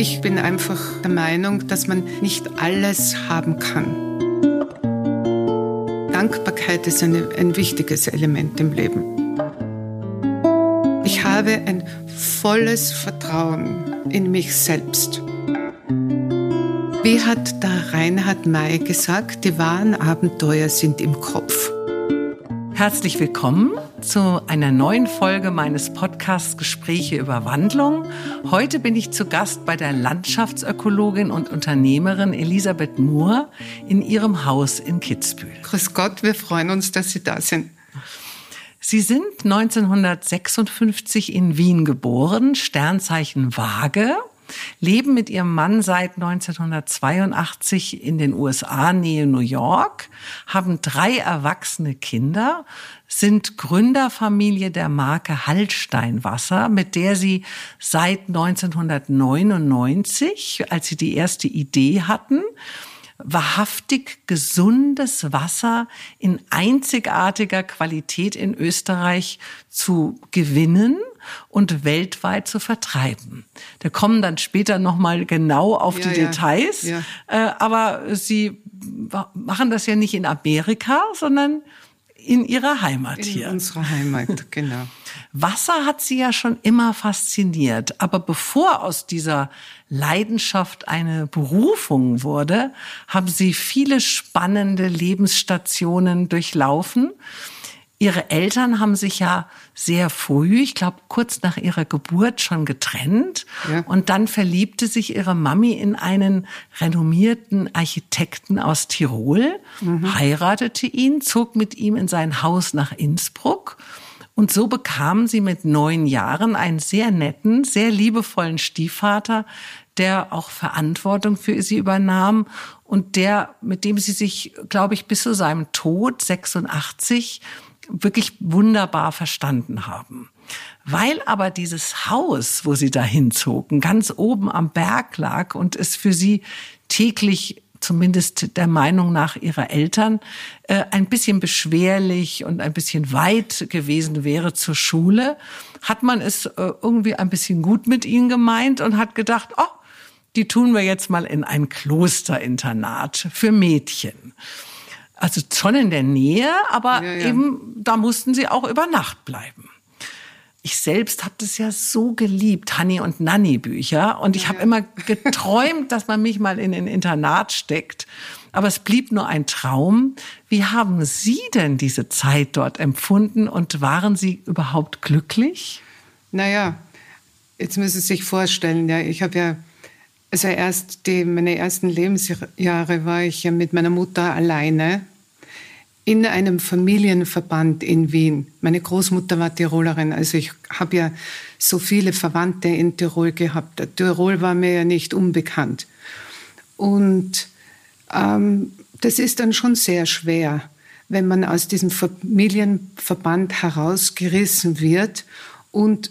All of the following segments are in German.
Ich bin einfach der Meinung, dass man nicht alles haben kann. Dankbarkeit ist eine, ein wichtiges Element im Leben. Ich habe ein volles Vertrauen in mich selbst. Wie hat der Reinhard May gesagt, die wahren Abenteuer sind im Kopf. Herzlich willkommen zu einer neuen Folge meines Podcasts Gespräche über Wandlung. Heute bin ich zu Gast bei der Landschaftsökologin und Unternehmerin Elisabeth Moore in ihrem Haus in Kitzbühel. Grüß Gott, wir freuen uns, dass Sie da sind. Sie sind 1956 in Wien geboren, Sternzeichen Waage leben mit ihrem Mann seit 1982 in den USA, Nähe New York, haben drei erwachsene Kinder, sind Gründerfamilie der Marke Hallsteinwasser, mit der sie seit 1999, als sie die erste Idee hatten, wahrhaftig gesundes Wasser in einzigartiger Qualität in Österreich zu gewinnen und weltweit zu vertreiben. Da kommen dann später noch mal genau auf ja, die ja. Details, ja. Äh, aber sie machen das ja nicht in Amerika, sondern in ihrer Heimat in hier. In unserer Heimat, genau. Wasser hat sie ja schon immer fasziniert, aber bevor aus dieser Leidenschaft eine Berufung wurde, haben sie viele spannende Lebensstationen durchlaufen Ihre Eltern haben sich ja sehr früh, ich glaube kurz nach ihrer Geburt schon getrennt. Ja. Und dann verliebte sich ihre Mami in einen renommierten Architekten aus Tirol, mhm. heiratete ihn, zog mit ihm in sein Haus nach Innsbruck. Und so bekam sie mit neun Jahren einen sehr netten, sehr liebevollen Stiefvater, der auch Verantwortung für sie übernahm und der, mit dem sie sich, glaube ich, bis zu seinem Tod 86 wirklich wunderbar verstanden haben. Weil aber dieses Haus, wo sie dahin zogen, ganz oben am Berg lag und es für sie täglich zumindest der Meinung nach ihrer Eltern, äh, ein bisschen beschwerlich und ein bisschen weit gewesen wäre zur Schule, hat man es äh, irgendwie ein bisschen gut mit ihnen gemeint und hat gedacht, oh, die tun wir jetzt mal in ein Klosterinternat für Mädchen. Also schon in der Nähe, aber ja, ja. eben da mussten sie auch über Nacht bleiben. Ich selbst habe das ja so geliebt, Hanni und Nanni Bücher. Und ich ja, habe immer geträumt, dass man mich mal in ein Internat steckt. Aber es blieb nur ein Traum. Wie haben Sie denn diese Zeit dort empfunden und waren Sie überhaupt glücklich? Naja, jetzt müssen Sie sich vorstellen, ja, ich habe ja also erst die, meine ersten Lebensjahre war ich ja mit meiner Mutter alleine in einem Familienverband in Wien. Meine Großmutter war Tirolerin, also ich habe ja so viele Verwandte in Tirol gehabt. Tirol war mir ja nicht unbekannt. Und ähm, das ist dann schon sehr schwer, wenn man aus diesem Familienverband herausgerissen wird und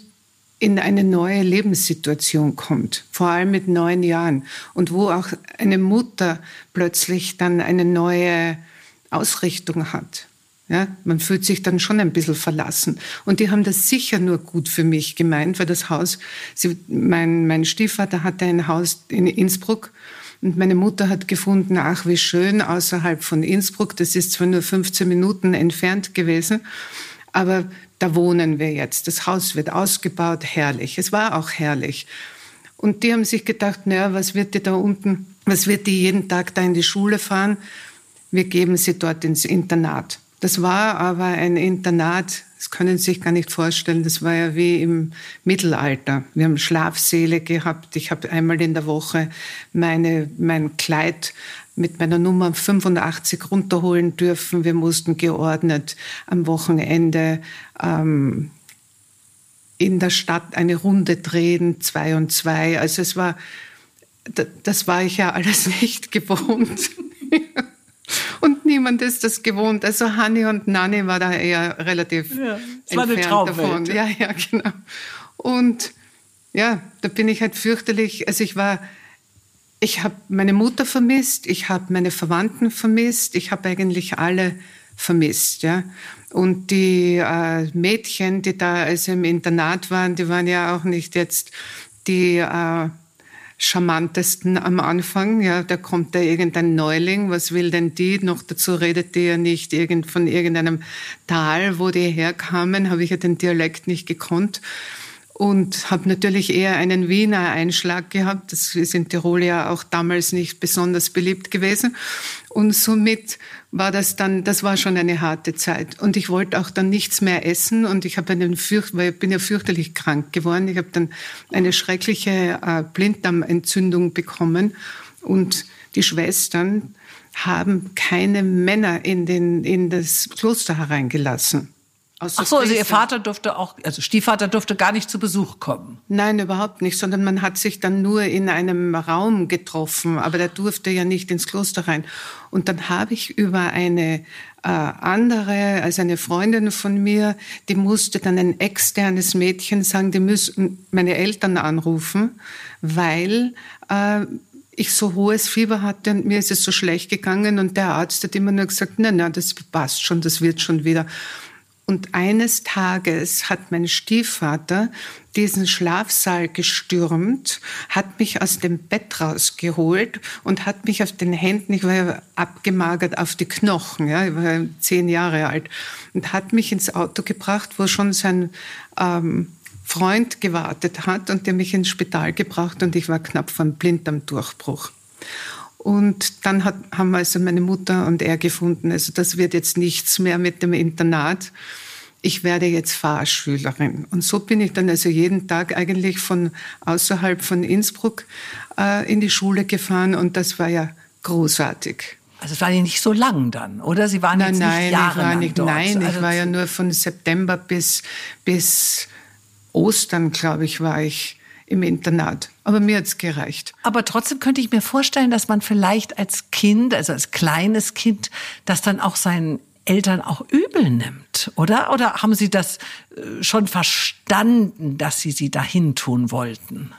in eine neue Lebenssituation kommt, vor allem mit neun Jahren und wo auch eine Mutter plötzlich dann eine neue Ausrichtung hat. Ja, man fühlt sich dann schon ein bisschen verlassen. Und die haben das sicher nur gut für mich gemeint, weil das Haus, sie, mein, mein Stiefvater hatte ein Haus in Innsbruck und meine Mutter hat gefunden, ach, wie schön außerhalb von Innsbruck. Das ist zwar nur 15 Minuten entfernt gewesen, aber da wohnen wir jetzt. Das Haus wird ausgebaut, herrlich. Es war auch herrlich. Und die haben sich gedacht, naja, was wird die da unten, was wird die jeden Tag da in die Schule fahren? Wir geben sie dort ins Internat. Das war aber ein Internat, das können Sie sich gar nicht vorstellen, das war ja wie im Mittelalter. Wir haben Schlafsäle gehabt. Ich habe einmal in der Woche meine, mein Kleid mit meiner Nummer 85 runterholen dürfen. Wir mussten geordnet am Wochenende ähm, in der Stadt eine Runde drehen, zwei und zwei. Also es war, das war ich ja alles nicht gewohnt. Und niemand ist das gewohnt. Also Hanni und Nanni war da eher relativ ja, entfernt davon. Ja, ja, genau. Und ja, da bin ich halt fürchterlich. Also ich war ich habe meine Mutter vermisst, ich habe meine Verwandten vermisst, ich habe eigentlich alle vermisst. Ja? Und die äh, Mädchen, die da also im Internat waren, die waren ja auch nicht jetzt die äh, charmantesten am Anfang. Ja, da kommt da irgendein Neuling, was will denn die? Noch dazu redet die ja nicht irgend, von irgendeinem Tal, wo die herkamen, habe ich ja den Dialekt nicht gekonnt und habe natürlich eher einen Wiener Einschlag gehabt. Das ist in Tirol ja auch damals nicht besonders beliebt gewesen. Und somit war das dann, das war schon eine harte Zeit. Und ich wollte auch dann nichts mehr essen und ich habe einen fürcht, weil ich bin ja fürchterlich krank geworden. Ich habe dann eine schreckliche äh, Blinddarmentzündung bekommen und die Schwestern haben keine Männer in, den, in das Kloster hereingelassen. Ach so, also Ihr Vater durfte auch, also Stiefvater durfte gar nicht zu Besuch kommen. Nein, überhaupt nicht, sondern man hat sich dann nur in einem Raum getroffen, aber der durfte ja nicht ins Kloster rein. Und dann habe ich über eine äh, andere, also eine Freundin von mir, die musste dann ein externes Mädchen sagen, die müssen meine Eltern anrufen, weil äh, ich so hohes Fieber hatte und mir ist es so schlecht gegangen und der Arzt hat immer nur gesagt, nein, nein, das passt schon, das wird schon wieder. Und eines Tages hat mein Stiefvater diesen Schlafsaal gestürmt, hat mich aus dem Bett rausgeholt und hat mich auf den Händen, ich war ja abgemagert auf die Knochen, ja, ich war zehn Jahre alt, und hat mich ins Auto gebracht, wo schon sein ähm, Freund gewartet hat und der mich ins Spital gebracht und ich war knapp vom Blinddarmdurchbruch. Und dann hat, haben also meine Mutter und er gefunden, also das wird jetzt nichts mehr mit dem Internat. Ich werde jetzt Fahrschülerin. Und so bin ich dann also jeden Tag eigentlich von außerhalb von Innsbruck äh, in die Schule gefahren und das war ja großartig. Also es war ja nicht so lang dann, oder? Sie waren nein, jetzt nein, nicht jahrelang ich war nicht, dort. Nein, also ich war ja nur von September bis, bis Ostern, glaube ich, war ich im Internat. Aber mir hat's gereicht. Aber trotzdem könnte ich mir vorstellen, dass man vielleicht als Kind, also als kleines Kind, das dann auch seinen Eltern auch übel nimmt, oder? Oder haben Sie das äh, schon verstanden, dass Sie sie dahin tun wollten?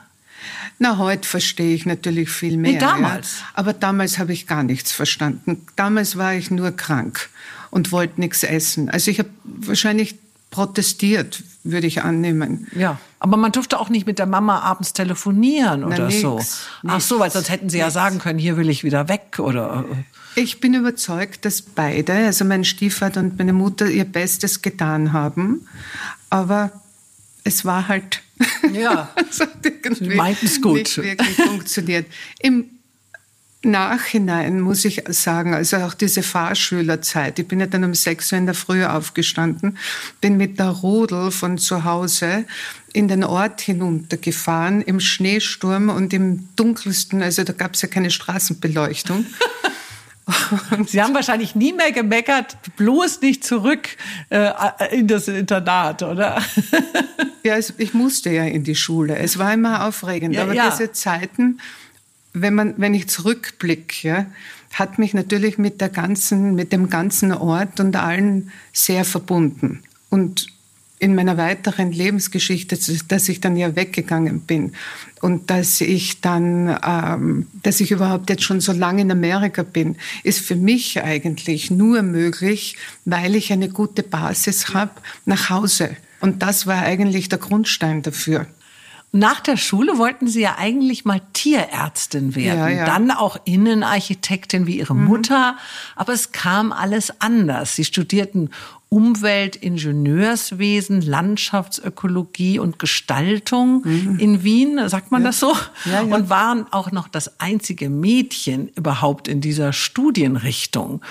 Na, heute verstehe ich natürlich viel mehr. Nee, damals. Ja. Aber damals habe ich gar nichts verstanden. Damals war ich nur krank und wollte nichts essen. Also ich habe wahrscheinlich protestiert, würde ich annehmen. Ja, aber man durfte auch nicht mit der Mama abends telefonieren oder Na, nix, so. Ach so, weil sonst hätten sie ja nix. sagen können, hier will ich wieder weg oder. Ich bin überzeugt, dass beide, also mein Stiefvater und meine Mutter, ihr Bestes getan haben. Aber es war halt. Ja. es hat irgendwie Sie meinten's gut. Nicht wirklich funktioniert. Im Nachhinein muss ich sagen, also auch diese Fahrschülerzeit. Ich bin ja dann um sechs Uhr in der Früh aufgestanden, bin mit der Rodel von zu Hause in den Ort hinuntergefahren, im Schneesturm und im dunkelsten, also da gab es ja keine Straßenbeleuchtung. Sie haben wahrscheinlich nie mehr gemeckert, bloß nicht zurück äh, in das Internat, oder? Ja, ich musste ja in die Schule. Es war immer aufregend. Ja, aber ja. diese Zeiten, wenn man, wenn ich zurückblicke, ja, hat mich natürlich mit der ganzen, mit dem ganzen Ort und allen sehr verbunden. Und in meiner weiteren Lebensgeschichte, dass ich dann ja weggegangen bin und dass ich dann, ähm, dass ich überhaupt jetzt schon so lange in Amerika bin, ist für mich eigentlich nur möglich, weil ich eine gute Basis habe nach Hause. Und das war eigentlich der Grundstein dafür. Nach der Schule wollten Sie ja eigentlich mal Tierärztin werden, Ja, ja. dann auch Innenarchitektin wie Ihre Mutter, aber es kam alles anders. Sie studierten Umweltingenieurswesen, Landschaftsökologie und Gestaltung in Wien, sagt man das so? Mhm. Ja, ja. Und waren auch noch das einzige Mädchen überhaupt in dieser Studienrichtung.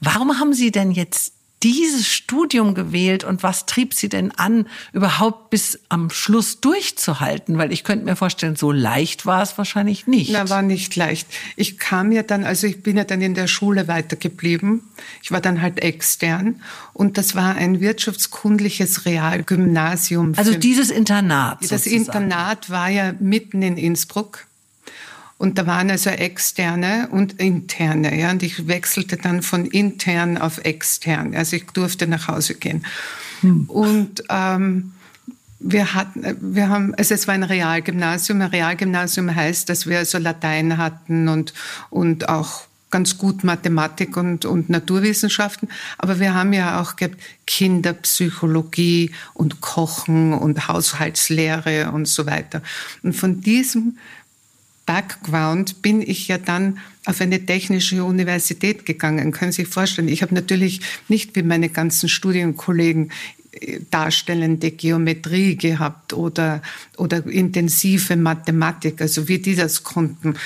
Warum haben Sie denn jetzt dieses Studium gewählt und was trieb Sie denn an, überhaupt bis am Schluss durchzuhalten? Weil ich könnte mir vorstellen, so leicht war es wahrscheinlich nicht. Na, war nicht leicht. Ich kam ja dann, also ich bin ja dann in der Schule weitergeblieben. Ich war dann halt extern und das war ein wirtschaftskundliches Realgymnasium. also dieses Internat. Das sozusagen. Internat war ja mitten in Innsbruck. Und da waren also externe und interne. Ja, und ich wechselte dann von intern auf extern. Also ich durfte nach Hause gehen. Und ähm, wir hatten, wir haben, also es war ein Realgymnasium. Ein Realgymnasium heißt, dass wir also Latein hatten und, und auch ganz gut Mathematik und, und Naturwissenschaften. Aber wir haben ja auch gehabt Kinderpsychologie und Kochen und Haushaltslehre und so weiter. Und von diesem Background bin ich ja dann auf eine technische Universität gegangen. Können Sie sich vorstellen, ich habe natürlich nicht wie meine ganzen Studienkollegen äh, darstellende Geometrie gehabt oder, oder intensive Mathematik, also wie die das konnten.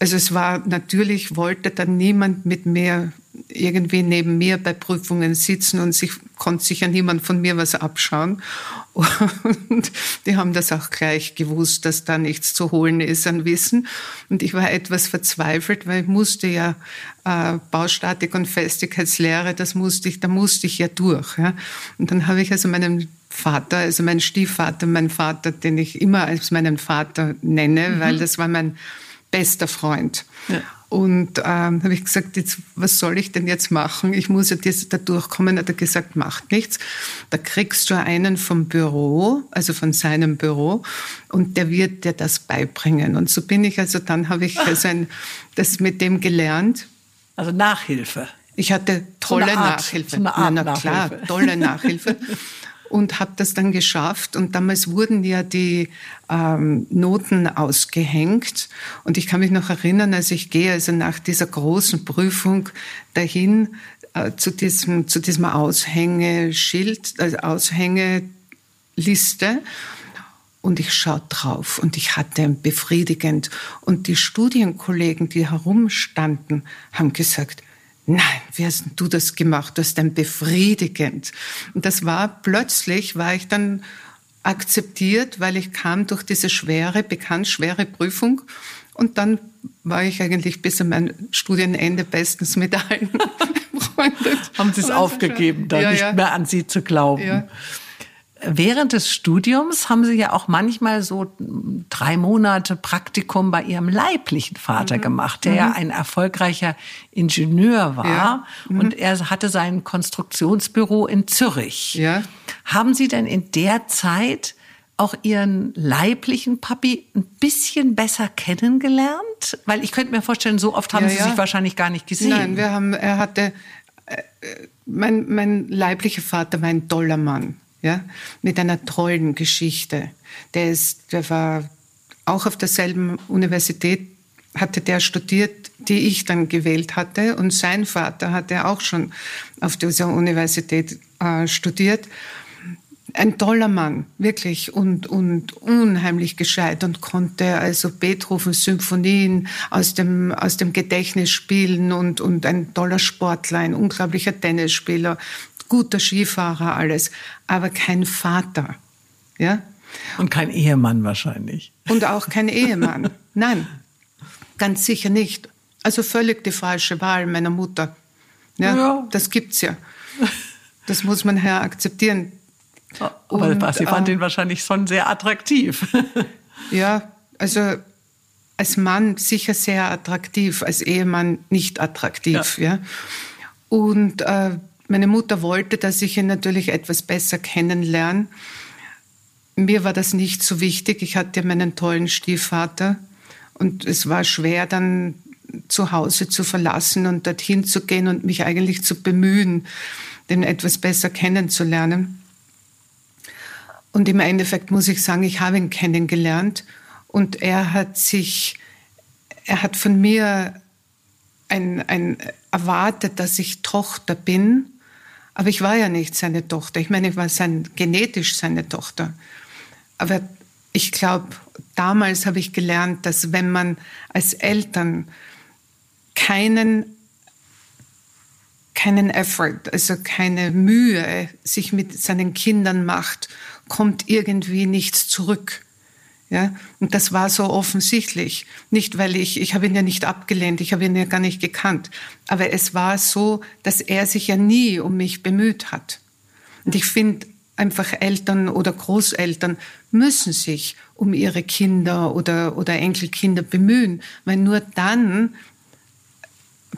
Also es war natürlich, wollte dann niemand mit mir irgendwie neben mir bei Prüfungen sitzen und sich konnte sich ja niemand von mir was abschauen. Und die haben das auch gleich gewusst, dass da nichts zu holen ist an Wissen. Und ich war etwas verzweifelt, weil ich musste ja äh, Baustatik und Festigkeitslehre, das musste ich, da musste ich ja durch. Ja. Und dann habe ich also meinen Vater, also meinen Stiefvater, meinen Vater, den ich immer als meinen Vater nenne, mhm. weil das war mein bester Freund. Ja. Und ähm, habe ich gesagt, jetzt, was soll ich denn jetzt machen? Ich muss ja das, da durchkommen. Hat er gesagt, macht nichts. Da kriegst du einen vom Büro, also von seinem Büro, und der wird dir das beibringen. Und so bin ich, also dann habe ich also ein, das mit dem gelernt. Also Nachhilfe. Ich hatte tolle so Nachhilfe. So na, na klar, Nachhilfe. tolle Nachhilfe. und habe das dann geschafft. Und damals wurden ja die ähm, Noten ausgehängt. Und ich kann mich noch erinnern, als ich gehe, also nach dieser großen Prüfung dahin äh, zu diesem zu diesem Aushängeschild, also Aushängeliste. Und ich schaue drauf und ich hatte befriedigend. Und die Studienkollegen, die herumstanden, haben gesagt, nein, wie hast du das gemacht? Das ist dann befriedigend. Und das war plötzlich, war ich dann akzeptiert, weil ich kam durch diese schwere, bekannt schwere Prüfung und dann war ich eigentlich bis an mein Studienende bestens mit allen befreundet. Haben Sie es aufgegeben, da ja, nicht ja. mehr an Sie zu glauben? Ja. Während des Studiums haben Sie ja auch manchmal so drei Monate Praktikum bei Ihrem leiblichen Vater mhm. gemacht, der mhm. ja ein erfolgreicher Ingenieur war. Ja. Mhm. Und er hatte sein Konstruktionsbüro in Zürich. Ja. Haben Sie denn in der Zeit auch Ihren leiblichen Papi ein bisschen besser kennengelernt? Weil ich könnte mir vorstellen, so oft haben ja, Sie ja. sich wahrscheinlich gar nicht gesehen. Nein, wir haben, er hatte, äh, mein, mein leiblicher Vater war ein toller Mann ja, mit einer tollen Geschichte. Der ist, der war auch auf derselben Universität, hatte der studiert, die ich dann gewählt hatte, und sein Vater hatte auch schon auf dieser Universität äh, studiert. Ein toller Mann, wirklich, und, und unheimlich gescheit und konnte also Beethoven-Symphonien aus dem, aus dem Gedächtnis spielen und, und ein toller Sportler, ein unglaublicher Tennisspieler, guter Skifahrer, alles, aber kein Vater. Ja? Und kein Ehemann wahrscheinlich. Und auch kein Ehemann. Nein, ganz sicher nicht. Also völlig die falsche Wahl meiner Mutter. Ja, ja. das gibt's ja. Das muss man ja akzeptieren. Aber Und, Sie fand äh, ihn wahrscheinlich schon sehr attraktiv. ja, also als Mann sicher sehr attraktiv, als Ehemann nicht attraktiv. Ja. ja. Und äh, meine Mutter wollte, dass ich ihn natürlich etwas besser kennenlerne. Mir war das nicht so wichtig. Ich hatte meinen tollen Stiefvater und es war schwer, dann zu Hause zu verlassen und dorthin zu gehen und mich eigentlich zu bemühen, den etwas besser kennenzulernen. Und im Endeffekt muss ich sagen, ich habe ihn kennengelernt und er hat sich, er hat von mir ein, ein erwartet, dass ich Tochter bin aber ich war ja nicht seine Tochter. Ich meine, ich war sein, genetisch seine Tochter. Aber ich glaube, damals habe ich gelernt, dass wenn man als Eltern keinen keinen Effort, also keine Mühe sich mit seinen Kindern macht, kommt irgendwie nichts zurück. Ja, und das war so offensichtlich. Nicht, weil ich, ich habe ihn ja nicht abgelehnt, ich habe ihn ja gar nicht gekannt. Aber es war so, dass er sich ja nie um mich bemüht hat. Und ich finde, einfach Eltern oder Großeltern müssen sich um ihre Kinder oder, oder Enkelkinder bemühen, weil nur dann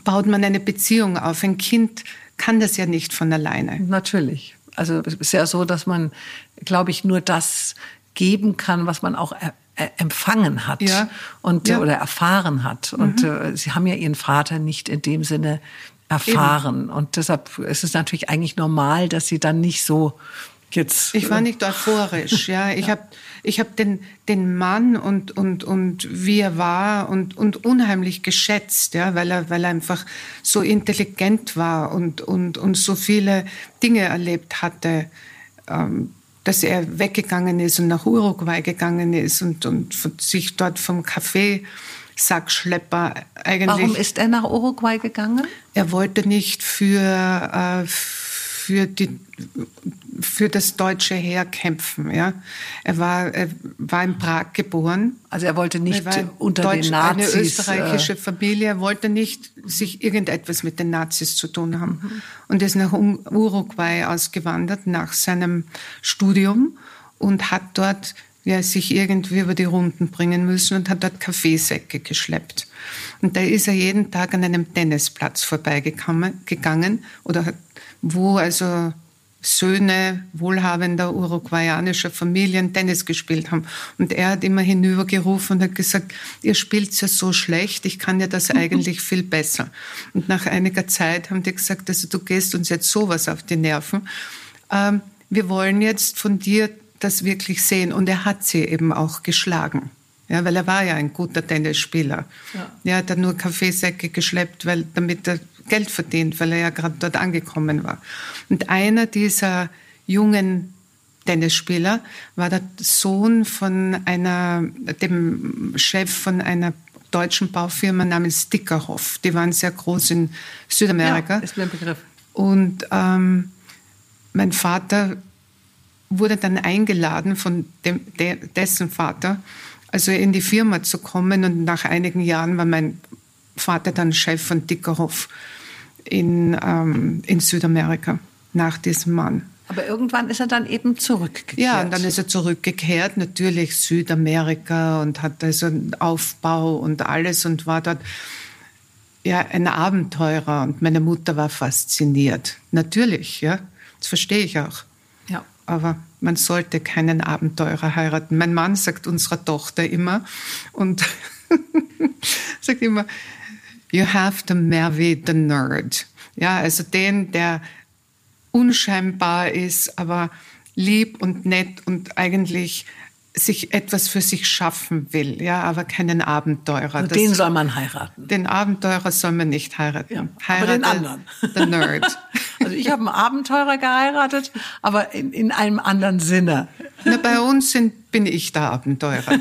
baut man eine Beziehung auf. Ein Kind kann das ja nicht von alleine. Natürlich. Also es ist ja so, dass man, glaube ich, nur das geben kann, was man auch er, er, empfangen hat ja. und ja. oder erfahren hat. Mhm. Und äh, sie haben ja ihren Vater nicht in dem Sinne erfahren. Eben. Und deshalb ist es natürlich eigentlich normal, dass sie dann nicht so jetzt. Ich war nicht euphorisch, ja. Ich habe ich hab den, den Mann und, und, und wie er war und, und unheimlich geschätzt, ja, weil er, weil er einfach so intelligent war und, und, und so viele Dinge erlebt hatte. Ähm, dass er weggegangen ist und nach Uruguay gegangen ist und, und sich dort vom Kaffeesackschlepper eigentlich. Warum ist er nach Uruguay gegangen? Er wollte nicht für, äh, für, die, für das deutsche Heer kämpfen. Ja? Er, war, er war in Prag geboren. Also er wollte nicht er unter Deutsch, den Nazis... Eine österreichische äh, Familie. Er wollte nicht sich irgendetwas mit den Nazis zu tun haben. Mhm. Und ist nach Uruguay ausgewandert nach seinem Studium und hat dort ja, sich irgendwie über die Runden bringen müssen und hat dort Kaffeesäcke geschleppt. Und da ist er jeden Tag an einem Tennisplatz vorbeigegangen oder hat wo also Söhne wohlhabender uruguayanischer Familien Tennis gespielt haben. Und er hat immer hinübergerufen und hat gesagt, ihr spielt ja so schlecht, ich kann ja das eigentlich viel besser. Und nach einiger Zeit haben die gesagt, also du gehst uns jetzt sowas auf die Nerven. Ähm, wir wollen jetzt von dir das wirklich sehen. Und er hat sie eben auch geschlagen. Ja, weil er war ja ein guter Tennisspieler. Ja. Er hat dann nur Kaffeesäcke geschleppt, weil, damit er Geld verdient, weil er ja gerade dort angekommen war. Und einer dieser jungen Tennisspieler war der Sohn von einer, dem Chef von einer deutschen Baufirma namens Dickerhoff. Die waren sehr groß in Südamerika. Ja, ist mir ein Begriff. Und ähm, mein Vater wurde dann eingeladen von dem, de, dessen Vater, also in die Firma zu kommen. Und nach einigen Jahren war mein Vater dann Chef von Dickerhoff in, ähm, in Südamerika nach diesem Mann. Aber irgendwann ist er dann eben zurückgekehrt. Ja, und dann ist er zurückgekehrt, natürlich Südamerika und hat also einen Aufbau und alles und war dort ja ein Abenteurer und meine Mutter war fasziniert. Natürlich, ja, das verstehe ich auch. Ja. Aber man sollte keinen Abenteurer heiraten. Mein Mann sagt unserer Tochter immer und sagt immer, you have to marry the nerd. Ja, also den, der unscheinbar ist, aber lieb und nett und eigentlich sich etwas für sich schaffen will, ja, aber keinen Abenteurer. Und den soll man heiraten. Den Abenteurer soll man nicht heiraten. Ja, Heirate aber den anderen. The Nerd. Also ich habe einen Abenteurer geheiratet, aber in, in einem anderen Sinne. Na, bei uns sind, bin ich der Abenteurer.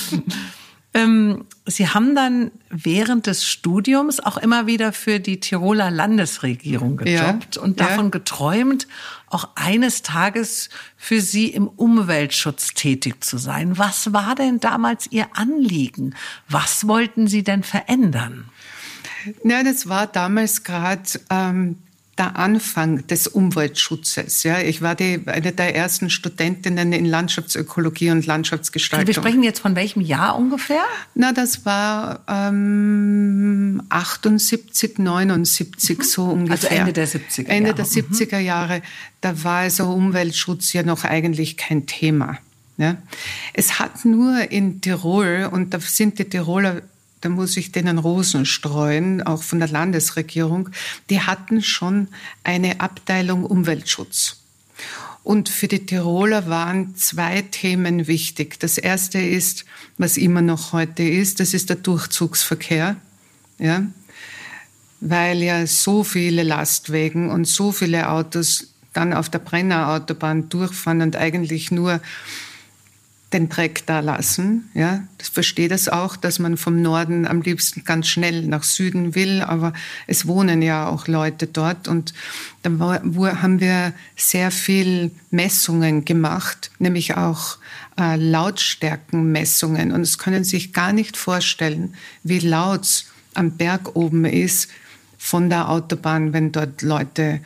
Ähm, Sie haben dann während des Studiums auch immer wieder für die Tiroler Landesregierung gejobbt ja, und davon ja. geträumt, auch eines Tages für Sie im Umweltschutz tätig zu sein. Was war denn damals Ihr Anliegen? Was wollten Sie denn verändern? Ja, das war damals gerade ähm, der Anfang des Umweltschutzes. Ja, ich war die, eine der ersten Studentinnen in Landschaftsökologie und Landschaftsgestaltung. Wir sprechen jetzt von welchem Jahr ungefähr? Na, das war ähm, 78, 79 mhm. so ungefähr. Also Ende der 70er Jahre. Ende der 70er mhm. Jahre. Da war also Umweltschutz ja noch eigentlich kein Thema. Ja. Es hat nur in Tirol, und da sind die Tiroler da muss ich denen Rosen streuen, auch von der Landesregierung, die hatten schon eine Abteilung Umweltschutz. Und für die Tiroler waren zwei Themen wichtig. Das erste ist, was immer noch heute ist, das ist der Durchzugsverkehr. Ja? Weil ja so viele Lastwagen und so viele Autos dann auf der Brennerautobahn durchfahren und eigentlich nur den Dreck da lassen. Ja, das verstehe das auch, dass man vom Norden am liebsten ganz schnell nach Süden will, aber es wohnen ja auch Leute dort und da haben wir sehr viel Messungen gemacht, nämlich auch äh, Lautstärkenmessungen und es können sich gar nicht vorstellen, wie laut am Berg oben ist von der Autobahn, wenn dort Leute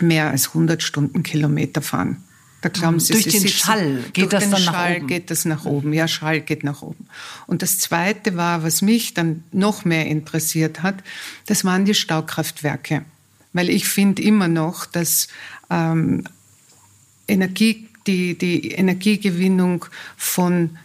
mehr als 100 Stundenkilometer fahren. Da glauben Sie, durch Sie den sitzen, Schall geht das dann Schall nach oben. geht das nach oben. Ja, Schall geht nach oben. Und das Zweite war, was mich dann noch mehr interessiert hat, das waren die Staukraftwerke, weil ich finde immer noch, dass ähm, Energie, die die Energiegewinnung von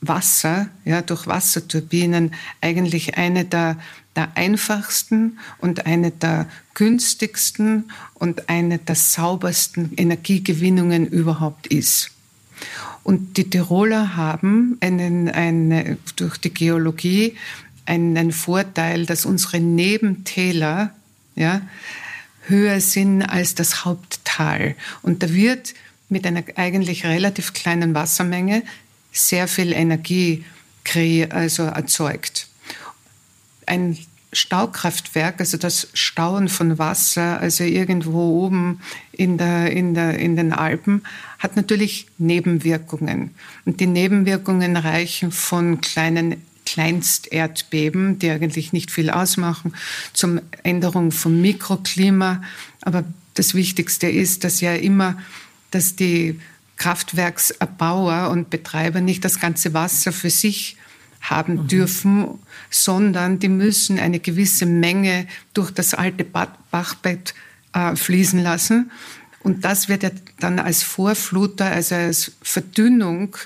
Wasser, ja, durch Wasserturbinen eigentlich eine der der einfachsten und eine der günstigsten und eine der saubersten Energiegewinnungen überhaupt ist. Und die Tiroler haben einen, eine, durch die Geologie einen Vorteil, dass unsere Nebentäler ja, höher sind als das Haupttal. Und da wird mit einer eigentlich relativ kleinen Wassermenge sehr viel Energie also erzeugt. Ein Staukraftwerk, also das Stauen von Wasser, also irgendwo oben in, der, in, der, in den Alpen, hat natürlich Nebenwirkungen. Und die Nebenwirkungen reichen von kleinen Kleinsterdbeben, die eigentlich nicht viel ausmachen, zum Änderung vom Mikroklima. Aber das Wichtigste ist, dass ja immer, dass die Kraftwerkserbauer und Betreiber nicht das ganze Wasser für sich haben mhm. dürfen, sondern die müssen eine gewisse Menge durch das alte Bachbett äh, fließen lassen. Und das wird ja dann als Vorfluter, also als Verdünnung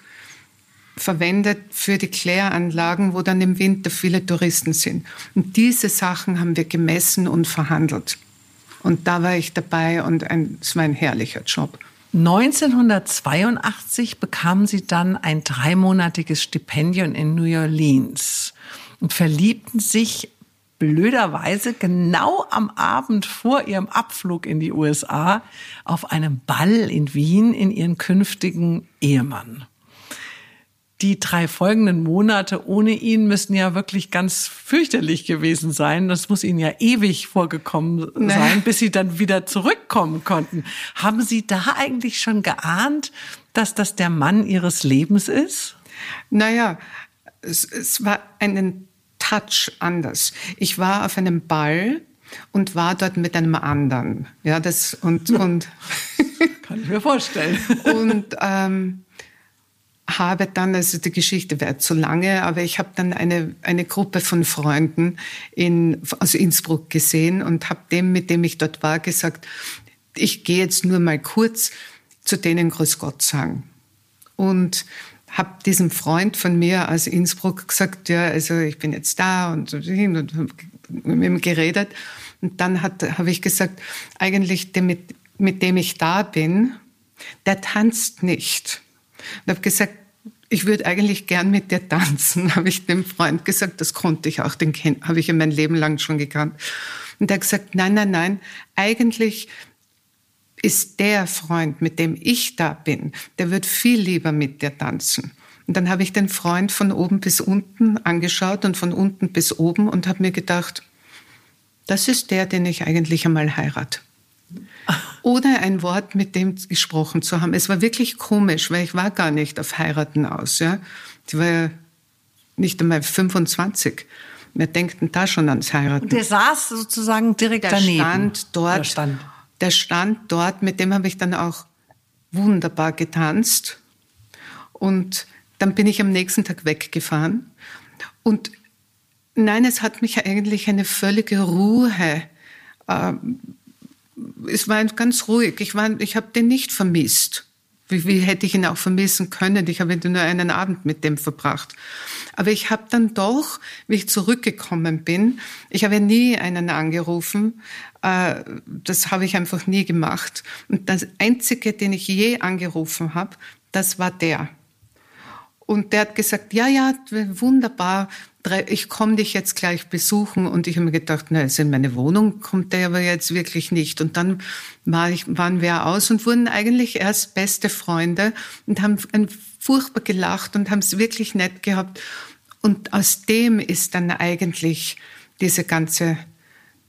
verwendet für die Kläranlagen, wo dann im Winter viele Touristen sind. Und diese Sachen haben wir gemessen und verhandelt. Und da war ich dabei und es war ein herrlicher Job. 1982 bekamen sie dann ein dreimonatiges Stipendium in New Orleans und verliebten sich blöderweise genau am Abend vor ihrem Abflug in die USA auf einem Ball in Wien in ihren künftigen Ehemann die drei folgenden Monate ohne ihn müssen ja wirklich ganz fürchterlich gewesen sein. Das muss ihnen ja ewig vorgekommen nee. sein, bis sie dann wieder zurückkommen konnten. Haben Sie da eigentlich schon geahnt, dass das der Mann Ihres Lebens ist? Naja, es, es war einen Touch anders. Ich war auf einem Ball und war dort mit einem anderen. Ja, das und und kann ich mir vorstellen. und ähm, habe dann, also die Geschichte wäre zu lange, aber ich habe dann eine, eine Gruppe von Freunden in, aus Innsbruck gesehen und habe dem, mit dem ich dort war, gesagt, ich gehe jetzt nur mal kurz zu denen Grüß Gott sagen. Und habe diesem Freund von mir aus Innsbruck gesagt, ja, also ich bin jetzt da und, und mit ihm geredet. Und dann habe ich gesagt, eigentlich der, mit, mit dem ich da bin, der tanzt nicht. Und habe gesagt, ich würde eigentlich gern mit dir tanzen, habe ich dem Freund gesagt. Das konnte ich auch, den habe ich in mein Leben lang schon gekannt. Und er hat gesagt, nein, nein, nein, eigentlich ist der Freund, mit dem ich da bin, der wird viel lieber mit dir tanzen. Und dann habe ich den Freund von oben bis unten angeschaut und von unten bis oben und habe mir gedacht, das ist der, den ich eigentlich einmal heirate ohne ein Wort mit dem gesprochen zu haben. Es war wirklich komisch, weil ich war gar nicht auf Heiraten aus. Ja. Ich war ja nicht einmal 25. Wir denken da schon ans Heiraten. Und der saß sozusagen direkt der daneben. Stand dort, der stand. Der stand dort, mit dem habe ich dann auch wunderbar getanzt. Und dann bin ich am nächsten Tag weggefahren. Und nein, es hat mich eigentlich eine völlige Ruhe äh, es war ganz ruhig. Ich, war, ich habe den nicht vermisst. Wie, wie hätte ich ihn auch vermissen können? Ich habe nur einen Abend mit dem verbracht. Aber ich habe dann doch, wie ich zurückgekommen bin, ich habe nie einen angerufen. Äh, das habe ich einfach nie gemacht. Und das Einzige, den ich je angerufen habe, das war der. Und der hat gesagt, ja, ja, wunderbar, ich komme dich jetzt gleich besuchen. Und ich habe mir gedacht, na, also in meine Wohnung kommt der aber jetzt wirklich nicht. Und dann war ich, waren wir aus und wurden eigentlich erst beste Freunde und haben furchtbar gelacht und haben es wirklich nett gehabt. Und aus dem ist dann eigentlich diese ganze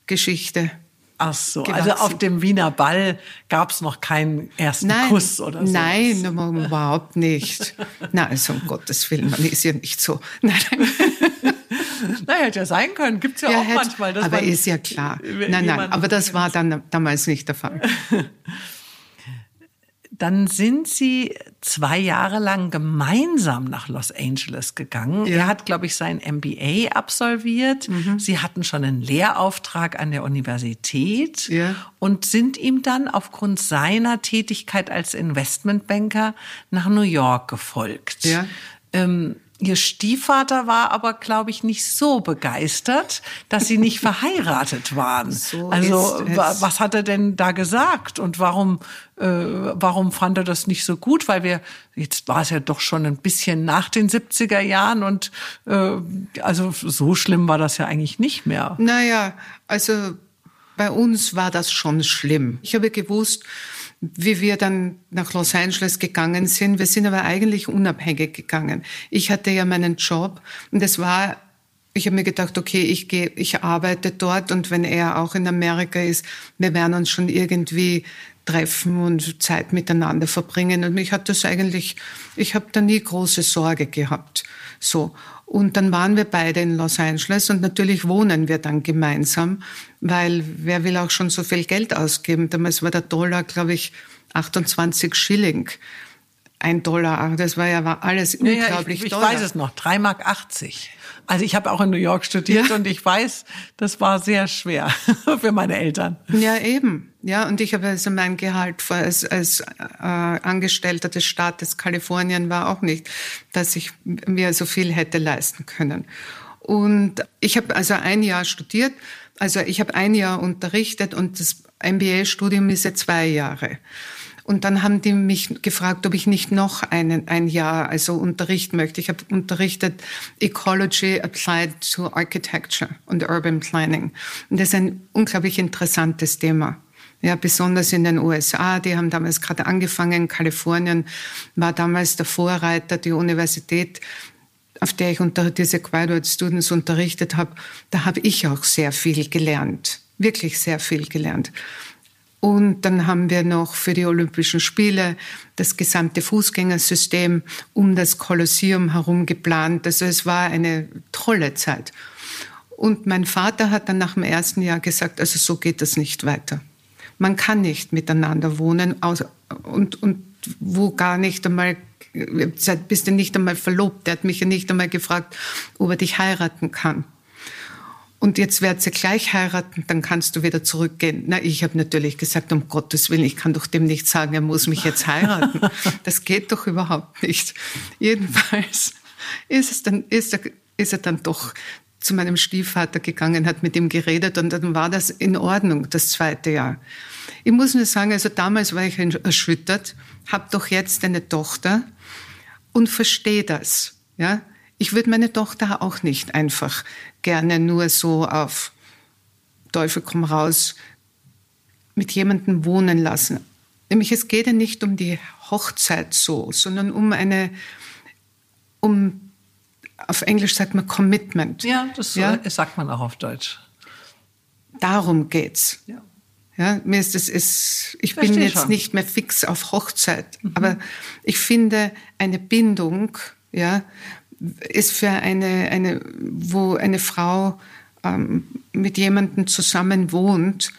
Geschichte Ach so, gewachsen. also auf dem Wiener Ball gab es noch keinen ersten nein, Kuss oder so. Nein, überhaupt nicht. Nein, also um Gottes Willen, man ist ja nicht so. Nein, nein. naja, hätte ja sein können, gibt's ja, ja auch hätte, manchmal. aber ist ja klar. Nein, nein, aber das war dann damals nicht der Fall. Dann sind Sie zwei Jahre lang gemeinsam nach Los Angeles gegangen. Ja. Er hat, glaube ich, sein MBA absolviert. Mhm. Sie hatten schon einen Lehrauftrag an der Universität ja. und sind ihm dann aufgrund seiner Tätigkeit als Investmentbanker nach New York gefolgt. Ja. Ähm, Ihr Stiefvater war aber, glaube ich, nicht so begeistert, dass Sie nicht verheiratet waren. So also was hat er denn da gesagt und warum, äh, warum fand er das nicht so gut? Weil wir, jetzt war es ja doch schon ein bisschen nach den 70er Jahren und äh, also so schlimm war das ja eigentlich nicht mehr. Naja, also bei uns war das schon schlimm. Ich habe gewusst, wie wir dann nach Los Angeles gegangen sind. Wir sind aber eigentlich unabhängig gegangen. Ich hatte ja meinen Job und es war ich habe mir gedacht, okay, ich gehe, ich arbeite dort und wenn er auch in Amerika ist, wir werden uns schon irgendwie treffen und Zeit miteinander verbringen. Und mich hat das eigentlich, ich habe da nie große Sorge gehabt. So. Und dann waren wir beide in Los Angeles und natürlich wohnen wir dann gemeinsam, weil wer will auch schon so viel Geld ausgeben? Damals war der Dollar, glaube ich, 28 Schilling. Ein Dollar, das war ja alles unglaublich ja, ich, ich weiß es noch, 3,80 Mark. Also ich habe auch in New York studiert ja. und ich weiß, das war sehr schwer für meine Eltern. Ja, eben. Ja, und ich habe also mein Gehalt als, als äh, Angestellter des Staates Kalifornien war auch nicht, dass ich mir so viel hätte leisten können. Und ich habe also ein Jahr studiert, also ich habe ein Jahr unterrichtet und das MBA-Studium ist ja zwei Jahre. Und dann haben die mich gefragt, ob ich nicht noch einen, ein Jahr also unterrichten möchte. Ich habe unterrichtet Ecology Applied to Architecture und Urban Planning. Und das ist ein unglaublich interessantes Thema. Ja, besonders in den USA, die haben damals gerade angefangen. Kalifornien war damals der Vorreiter, die Universität, auf der ich unter diese Graduate Students unterrichtet habe. Da habe ich auch sehr viel gelernt, wirklich sehr viel gelernt. Und dann haben wir noch für die Olympischen Spiele das gesamte Fußgängersystem um das Kolosseum herum geplant. Also es war eine tolle Zeit. Und mein Vater hat dann nach dem ersten Jahr gesagt, also so geht das nicht weiter. Man kann nicht miteinander wohnen und, und wo gar nicht einmal, bist du nicht einmal verlobt. Der hat mich ja nicht einmal gefragt, ob er dich heiraten kann und jetzt wird sie gleich heiraten, dann kannst du wieder zurückgehen. Na, ich habe natürlich gesagt, um Gottes Willen, ich kann doch dem nicht sagen, er muss mich jetzt heiraten. Das geht doch überhaupt nicht. Jedenfalls ist, es dann, ist, er, ist er dann doch zu meinem Stiefvater gegangen, hat mit ihm geredet und dann war das in Ordnung, das zweite Jahr. Ich muss nur sagen, also damals war ich erschüttert, habe doch jetzt eine Tochter und verstehe das. Ja, ich würde meine Tochter auch nicht einfach gerne nur so auf Teufel komm raus mit jemandem wohnen lassen. Nämlich es geht ja nicht um die Hochzeit so, sondern um eine, um, auf Englisch sagt man Commitment. Ja, das ja? sagt man auch auf Deutsch. Darum geht's. Ja. Ja, mir ist es, ist, ich bin jetzt schon. nicht mehr fix auf Hochzeit, mhm. aber ich finde eine Bindung, ja, ist für eine, eine wo eine Frau ähm, mit jemandem zusammen wohnt,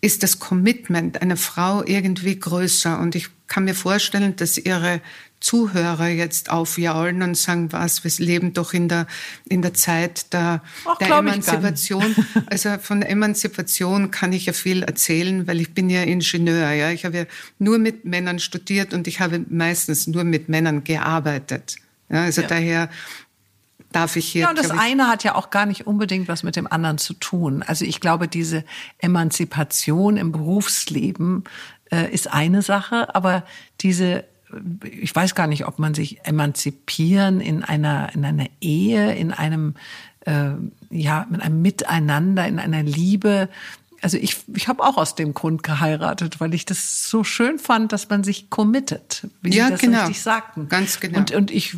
ist das Commitment einer Frau irgendwie größer. Und ich kann mir vorstellen, dass ihre Zuhörer jetzt aufjaulen und sagen, was, wir leben doch in der, in der Zeit der, Ach, der Emanzipation. Also von Emanzipation kann ich ja viel erzählen, weil ich bin ja Ingenieur, ja. Ich habe ja nur mit Männern studiert und ich habe meistens nur mit Männern gearbeitet. Ja, also ja. daher darf ich hier. Ja, und das eine hat ja auch gar nicht unbedingt was mit dem anderen zu tun. Also ich glaube, diese Emanzipation im Berufsleben äh, ist eine Sache, aber diese ich weiß gar nicht, ob man sich emanzipieren in einer in einer Ehe, in einem äh, ja, mit einem Miteinander, in einer Liebe, also ich, ich habe auch aus dem Grund geheiratet, weil ich das so schön fand, dass man sich committet, wie ja, Sie das genau. richtig sagten. Ganz genau. Und, und ich,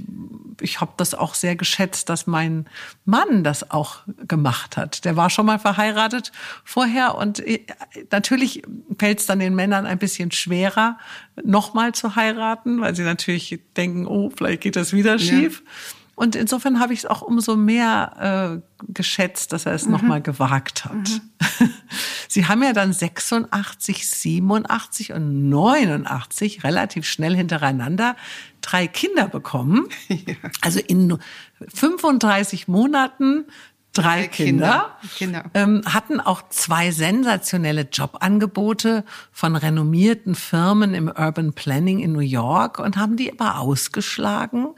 ich habe das auch sehr geschätzt, dass mein Mann das auch gemacht hat. Der war schon mal verheiratet vorher und äh, natürlich fällt es dann den Männern ein bisschen schwerer, nochmal zu heiraten, weil sie natürlich denken, oh, vielleicht geht das wieder schief. Ja. Und insofern habe ich es auch umso mehr äh, geschätzt, dass er es mhm. nochmal gewagt hat. Mhm. Sie haben ja dann 86, 87 und 89 relativ schnell hintereinander drei Kinder bekommen. Ja. Also in 35 Monaten drei Kinder, Kinder. Genau. Ähm, hatten auch zwei sensationelle Jobangebote von renommierten Firmen im Urban Planning in New York und haben die aber ausgeschlagen,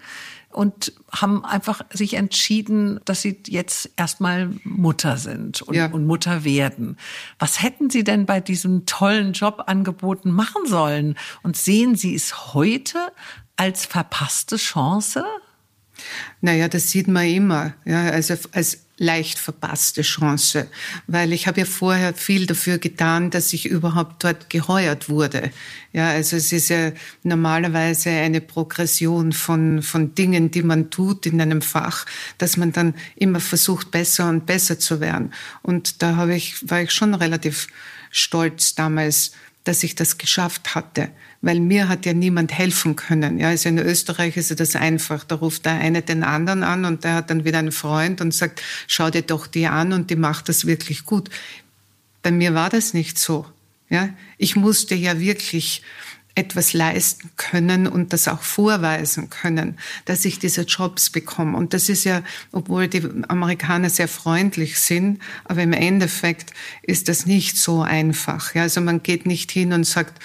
und haben einfach sich entschieden, dass sie jetzt erstmal Mutter sind und, ja. und Mutter werden. Was hätten Sie denn bei diesem tollen Jobangeboten machen sollen? Und sehen Sie es heute als verpasste Chance? Naja, das sieht man immer. Ja, also als leicht verpasste Chance, weil ich habe ja vorher viel dafür getan, dass ich überhaupt dort geheuert wurde. Ja, also es ist ja normalerweise eine Progression von, von Dingen, die man tut in einem Fach, dass man dann immer versucht, besser und besser zu werden. Und da habe ich, war ich schon relativ stolz damals, dass ich das geschafft hatte weil mir hat ja niemand helfen können. Ja, also in Österreich ist das einfach. Da ruft der eine den anderen an und der hat dann wieder einen Freund und sagt, schau dir doch die an und die macht das wirklich gut. Bei mir war das nicht so. Ja, ich musste ja wirklich etwas leisten können und das auch vorweisen können, dass ich diese Jobs bekomme. Und das ist ja, obwohl die Amerikaner sehr freundlich sind, aber im Endeffekt ist das nicht so einfach. Ja, also man geht nicht hin und sagt,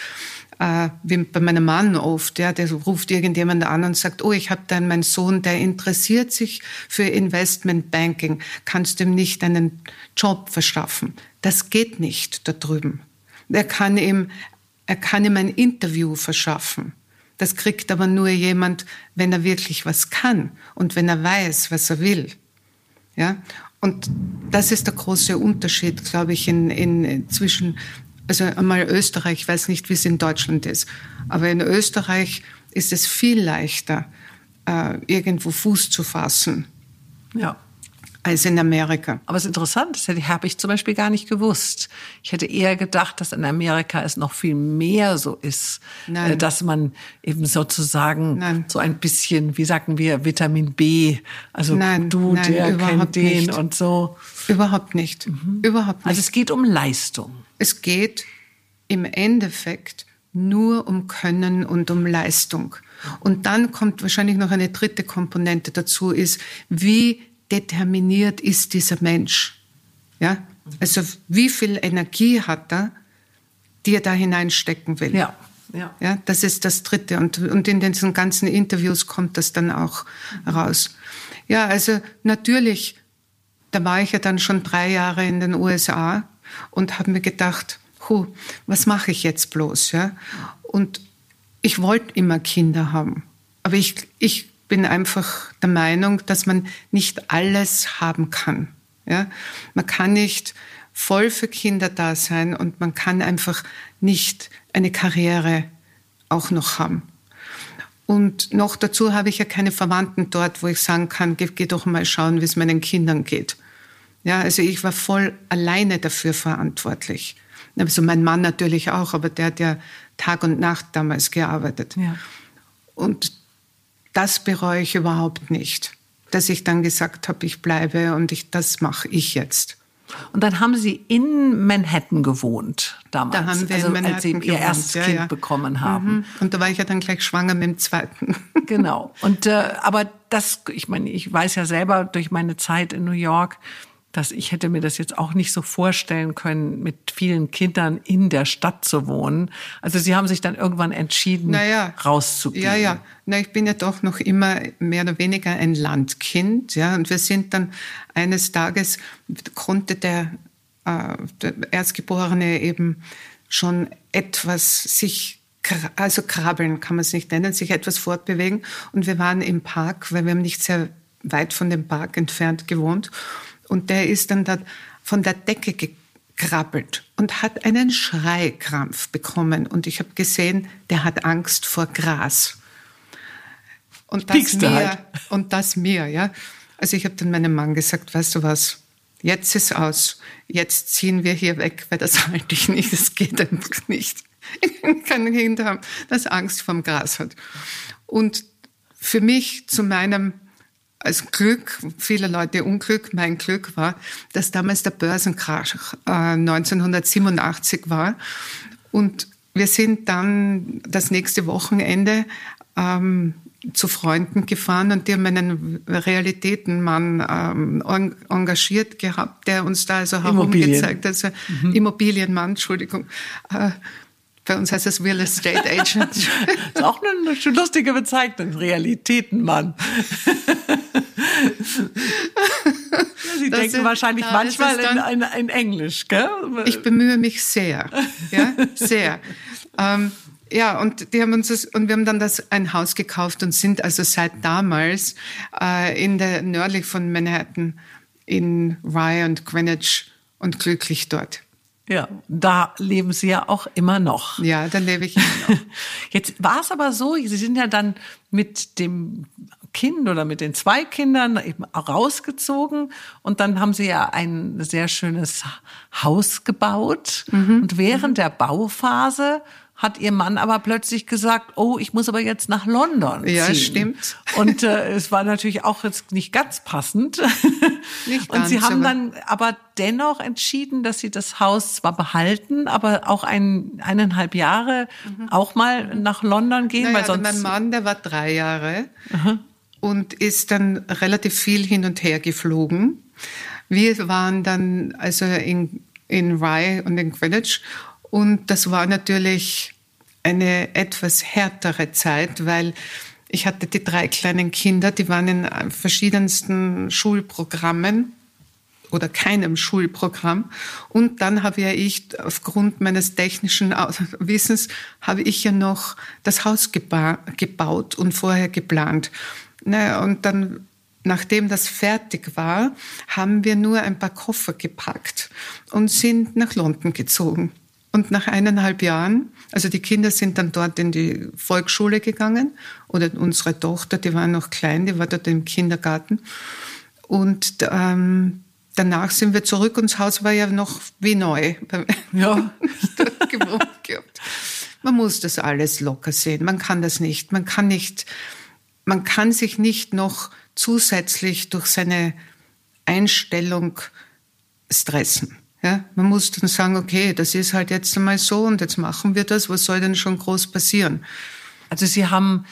äh, wie bei meinem Mann oft, ja, der ruft irgendjemand an und sagt, oh, ich habe dann meinen Sohn, der interessiert sich für Investmentbanking, kannst du ihm nicht einen Job verschaffen? Das geht nicht da drüben. Er kann ihm, er kann ihm ein Interview verschaffen. Das kriegt aber nur jemand, wenn er wirklich was kann und wenn er weiß, was er will. Ja? Und das ist der große Unterschied, glaube ich, in, in, zwischen also einmal Österreich, ich weiß nicht, wie es in Deutschland ist, aber in Österreich ist es viel leichter, äh, irgendwo Fuß zu fassen. Ja. Als in Amerika. Aber es ist interessant, das habe ich zum Beispiel gar nicht gewusst. Ich hätte eher gedacht, dass in Amerika es noch viel mehr so ist, äh, Nein. dass man eben sozusagen Nein. so ein bisschen, wie sagen wir, Vitamin B, also Nein. du, der kennt den nicht. und so. Überhaupt nicht. Mhm. Überhaupt nicht. Also es geht um Leistung. Es geht im Endeffekt nur um Können und um Leistung. Und dann kommt wahrscheinlich noch eine dritte Komponente dazu, ist, wie determiniert ist dieser Mensch? Ja? Also, wie viel Energie hat er, die er da hineinstecken will? Ja. Ja. ja, das ist das Dritte. Und, und in diesen ganzen Interviews kommt das dann auch raus. Ja, also natürlich, da war ich ja dann schon drei Jahre in den USA und habe mir gedacht, hu, was mache ich jetzt bloß? Ja? Und ich wollte immer Kinder haben, aber ich, ich bin einfach der Meinung, dass man nicht alles haben kann. Ja? Man kann nicht voll für Kinder da sein und man kann einfach nicht eine Karriere auch noch haben. Und noch dazu habe ich ja keine Verwandten dort, wo ich sagen kann, geh, geh doch mal schauen, wie es meinen Kindern geht. Ja, also ich war voll alleine dafür verantwortlich. Also mein Mann natürlich auch, aber der hat ja Tag und Nacht damals gearbeitet. Ja. Und das bereue ich überhaupt nicht, dass ich dann gesagt habe, ich bleibe und ich, das mache ich jetzt. Und dann haben Sie in Manhattan gewohnt damals, da haben wir also, in Manhattan als Sie Ihr gewohnt. erstes ja, Kind ja. bekommen haben. Mhm. Und da war ich ja dann gleich schwanger mit dem zweiten. Genau. Und äh, aber das, ich meine, ich weiß ja selber durch meine Zeit in New York, dass ich hätte mir das jetzt auch nicht so vorstellen können, mit vielen Kindern in der Stadt zu wohnen. Also Sie haben sich dann irgendwann entschieden, naja, rauszugehen. Ja, ja. Na, ich bin ja doch noch immer mehr oder weniger ein Landkind, ja. Und wir sind dann eines Tages konnte der, äh, der Erstgeborene eben schon etwas sich also krabbeln kann man es nicht nennen, sich etwas fortbewegen. Und wir waren im Park, weil wir haben nicht sehr weit von dem Park entfernt gewohnt. Und der ist dann da von der Decke gekrabbelt und hat einen Schreikrampf bekommen. Und ich habe gesehen, der hat Angst vor Gras. Und das mir, halt. und das mir, ja. Also ich habe dann meinem Mann gesagt, weißt du was, jetzt ist aus, jetzt ziehen wir hier weg, weil das halte ich nicht, das geht einfach nicht. Ich kann ein Kind haben, das Angst vom Gras hat. Und für mich zu meinem als Glück, viele Leute Unglück, mein Glück war, dass damals der Börsenkrach äh, 1987 war. Und wir sind dann das nächste Wochenende ähm, zu Freunden gefahren und die haben einen Realitätenmann ähm, engagiert gehabt, der uns da also herumgezeigt hat, also mhm. Immobilienmann, Entschuldigung, äh, Bei uns heißt es Real Estate Agent. das ist auch eine lustige Bezeichnung, Realitätenmann. Sie das denken sind, wahrscheinlich manchmal in, in, in, Englisch, gell? Ich bemühe mich sehr, ja, sehr. ähm, ja, und die haben uns das, und wir haben dann das ein Haus gekauft und sind also seit damals äh, in der nördlich von Manhattan in Rye und Greenwich und glücklich dort. Ja, da leben Sie ja auch immer noch. Ja, da lebe ich immer noch. Jetzt war es aber so, Sie sind ja dann mit dem Kind oder mit den zwei Kindern eben rausgezogen und dann haben Sie ja ein sehr schönes Haus gebaut. Mhm. Und während mhm. der Bauphase hat ihr Mann aber plötzlich gesagt, oh, ich muss aber jetzt nach London ziehen. Ja, stimmt. Und äh, es war natürlich auch jetzt nicht ganz passend. Nicht ganz, Und sie haben aber dann aber dennoch entschieden, dass sie das Haus zwar behalten, aber auch ein, eineinhalb Jahre mhm. auch mal nach London gehen, naja, weil sonst. Mein Mann, der war drei Jahre mhm. Und ist dann relativ viel hin und her geflogen. Wir waren dann also in, in Rye und in Greenwich und das war natürlich eine etwas härtere Zeit, weil ich hatte die drei kleinen Kinder, die waren in verschiedensten Schulprogrammen oder keinem Schulprogramm. Und dann habe ja ich, aufgrund meines technischen Wissens, habe ich ja noch das Haus geba gebaut und vorher geplant. Naja, und dann, nachdem das fertig war, haben wir nur ein paar Koffer gepackt und sind nach London gezogen. Und nach eineinhalb Jahren, also die Kinder sind dann dort in die Volksschule gegangen oder unsere Tochter, die war noch klein, die war dort im Kindergarten. Und ähm, danach sind wir zurück und das Haus war ja noch wie neu. Ja. gewohnt gehabt. Man muss das alles locker sehen. Man kann das nicht. Man kann nicht, man kann sich nicht noch zusätzlich durch seine Einstellung stressen. Ja, man muss dann sagen, okay, das ist halt jetzt einmal so und jetzt machen wir das. Was soll denn schon groß passieren? Also Sie haben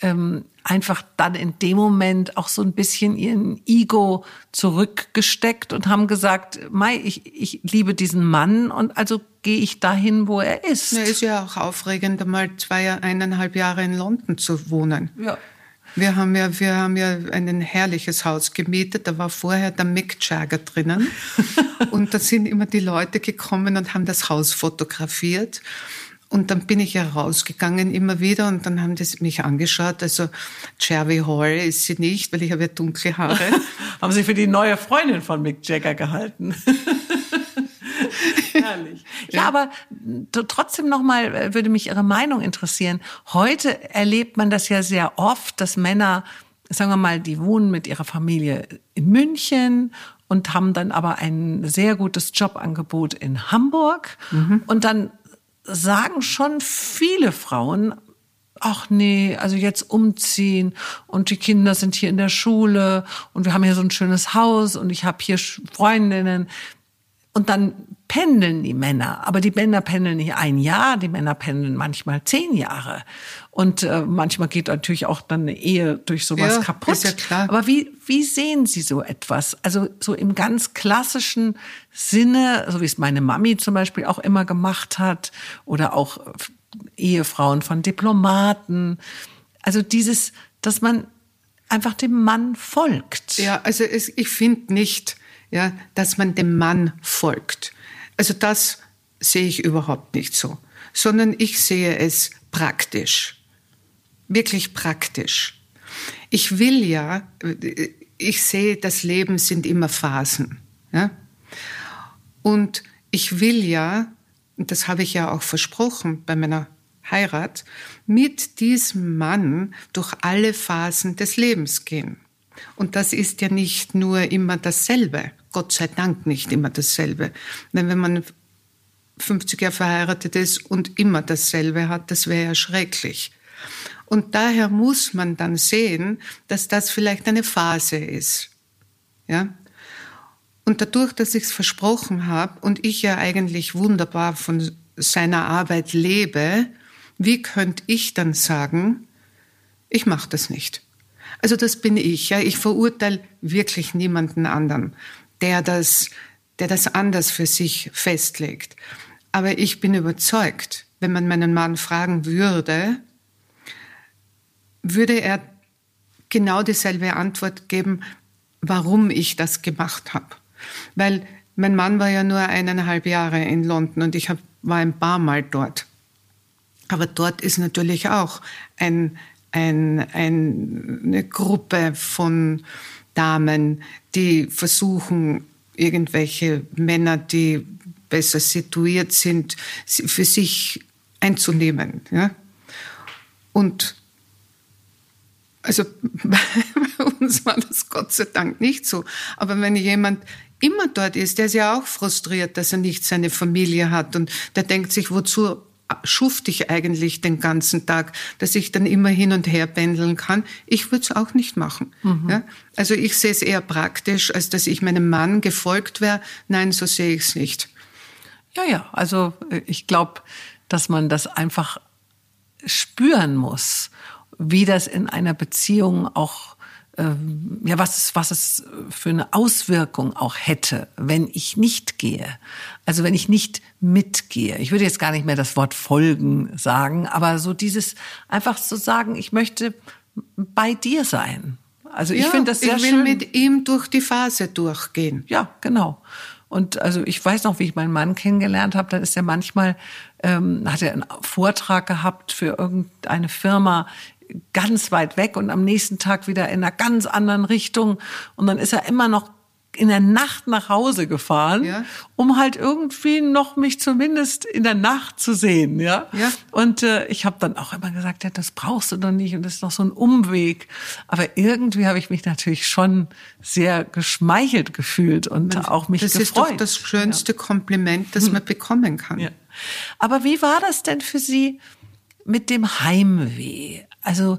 ähm, einfach dann in dem Moment auch so ein bisschen Ihren Ego zurückgesteckt und haben gesagt, Mai, ich, ich liebe diesen Mann und also gehe ich dahin, wo er ist. Ja, ist ja auch aufregend, einmal zwei, eineinhalb Jahre in London zu wohnen. Ja. Wir haben ja, wir haben ja ein herrliches Haus gemietet. Da war vorher der Mick Jagger drinnen. und da sind immer die Leute gekommen und haben das Haus fotografiert. Und dann bin ich ja rausgegangen immer wieder und dann haben die mich angeschaut. Also Cherry Hall ist sie nicht, weil ich habe ja dunkle Haare. haben Sie für die neue Freundin von Mick Jagger gehalten? Herrlich. Ja, aber trotzdem nochmal äh, würde mich Ihre Meinung interessieren. Heute erlebt man das ja sehr oft, dass Männer, sagen wir mal, die wohnen mit ihrer Familie in München und haben dann aber ein sehr gutes Jobangebot in Hamburg. Mhm. Und dann sagen schon viele Frauen, ach nee, also jetzt umziehen und die Kinder sind hier in der Schule und wir haben hier so ein schönes Haus und ich habe hier Freundinnen. Und dann pendeln die Männer. Aber die Männer pendeln nicht ein Jahr, die Männer pendeln manchmal zehn Jahre. Und äh, manchmal geht natürlich auch dann eine Ehe durch sowas ja, kaputt. Ist ja klar. Aber wie, wie sehen Sie so etwas? Also so im ganz klassischen Sinne, so wie es meine Mami zum Beispiel auch immer gemacht hat, oder auch Ehefrauen von Diplomaten. Also dieses, dass man einfach dem Mann folgt. Ja, also es, ich finde nicht, ja, dass man dem Mann folgt. Also das sehe ich überhaupt nicht so, sondern ich sehe es praktisch, wirklich praktisch. Ich will ja, ich sehe, das Leben sind immer Phasen. Ja? Und ich will ja, und das habe ich ja auch versprochen bei meiner Heirat, mit diesem Mann durch alle Phasen des Lebens gehen. Und das ist ja nicht nur immer dasselbe. Gott sei Dank nicht immer dasselbe. Denn wenn man 50 Jahre verheiratet ist und immer dasselbe hat, das wäre ja schrecklich. Und daher muss man dann sehen, dass das vielleicht eine Phase ist. Ja? Und dadurch, dass ich es versprochen habe und ich ja eigentlich wunderbar von seiner Arbeit lebe, wie könnte ich dann sagen, ich mache das nicht? Also das bin ich. Ja. Ich verurteile wirklich niemanden anderen, der das, der das anders für sich festlegt. Aber ich bin überzeugt, wenn man meinen Mann fragen würde, würde er genau dieselbe Antwort geben, warum ich das gemacht habe. Weil mein Mann war ja nur eineinhalb Jahre in London und ich hab, war ein paar Mal dort. Aber dort ist natürlich auch ein, ein, ein, eine Gruppe von Damen, die versuchen, irgendwelche Männer, die besser situiert sind, für sich einzunehmen. Ja? Und also bei uns war das Gott sei Dank nicht so. Aber wenn jemand immer dort ist, der ist ja auch frustriert, dass er nicht seine Familie hat und der denkt sich, wozu schufte ich eigentlich den ganzen Tag, dass ich dann immer hin und her pendeln kann. Ich würde es auch nicht machen. Mhm. Ja? Also ich sehe es eher praktisch, als dass ich meinem Mann gefolgt wäre. Nein, so sehe ich es nicht. Ja, ja, also äh, ich glaube, dass man das einfach spüren muss, wie das in einer Beziehung auch ja, was es, was es für eine Auswirkung auch hätte, wenn ich nicht gehe. Also wenn ich nicht mitgehe. Ich würde jetzt gar nicht mehr das Wort folgen sagen, aber so dieses einfach zu so sagen, ich möchte bei dir sein. Also ich ja, finde das sehr schön. Ich will schön. mit ihm durch die Phase durchgehen. Ja, genau. Und also ich weiß noch, wie ich meinen Mann kennengelernt habe, dann ist er manchmal, ähm, hat er einen Vortrag gehabt für irgendeine Firma ganz weit weg und am nächsten Tag wieder in einer ganz anderen Richtung. Und dann ist er immer noch in der Nacht nach Hause gefahren, ja. um halt irgendwie noch mich zumindest in der Nacht zu sehen, ja. ja. Und äh, ich habe dann auch immer gesagt, ja, das brauchst du doch nicht und das ist noch so ein Umweg. Aber irgendwie habe ich mich natürlich schon sehr geschmeichelt gefühlt und man, auch mich das gefreut. Das ist doch das schönste ja. Kompliment, das hm. man bekommen kann. Aber wie war das denn für Sie mit dem Heimweh? Also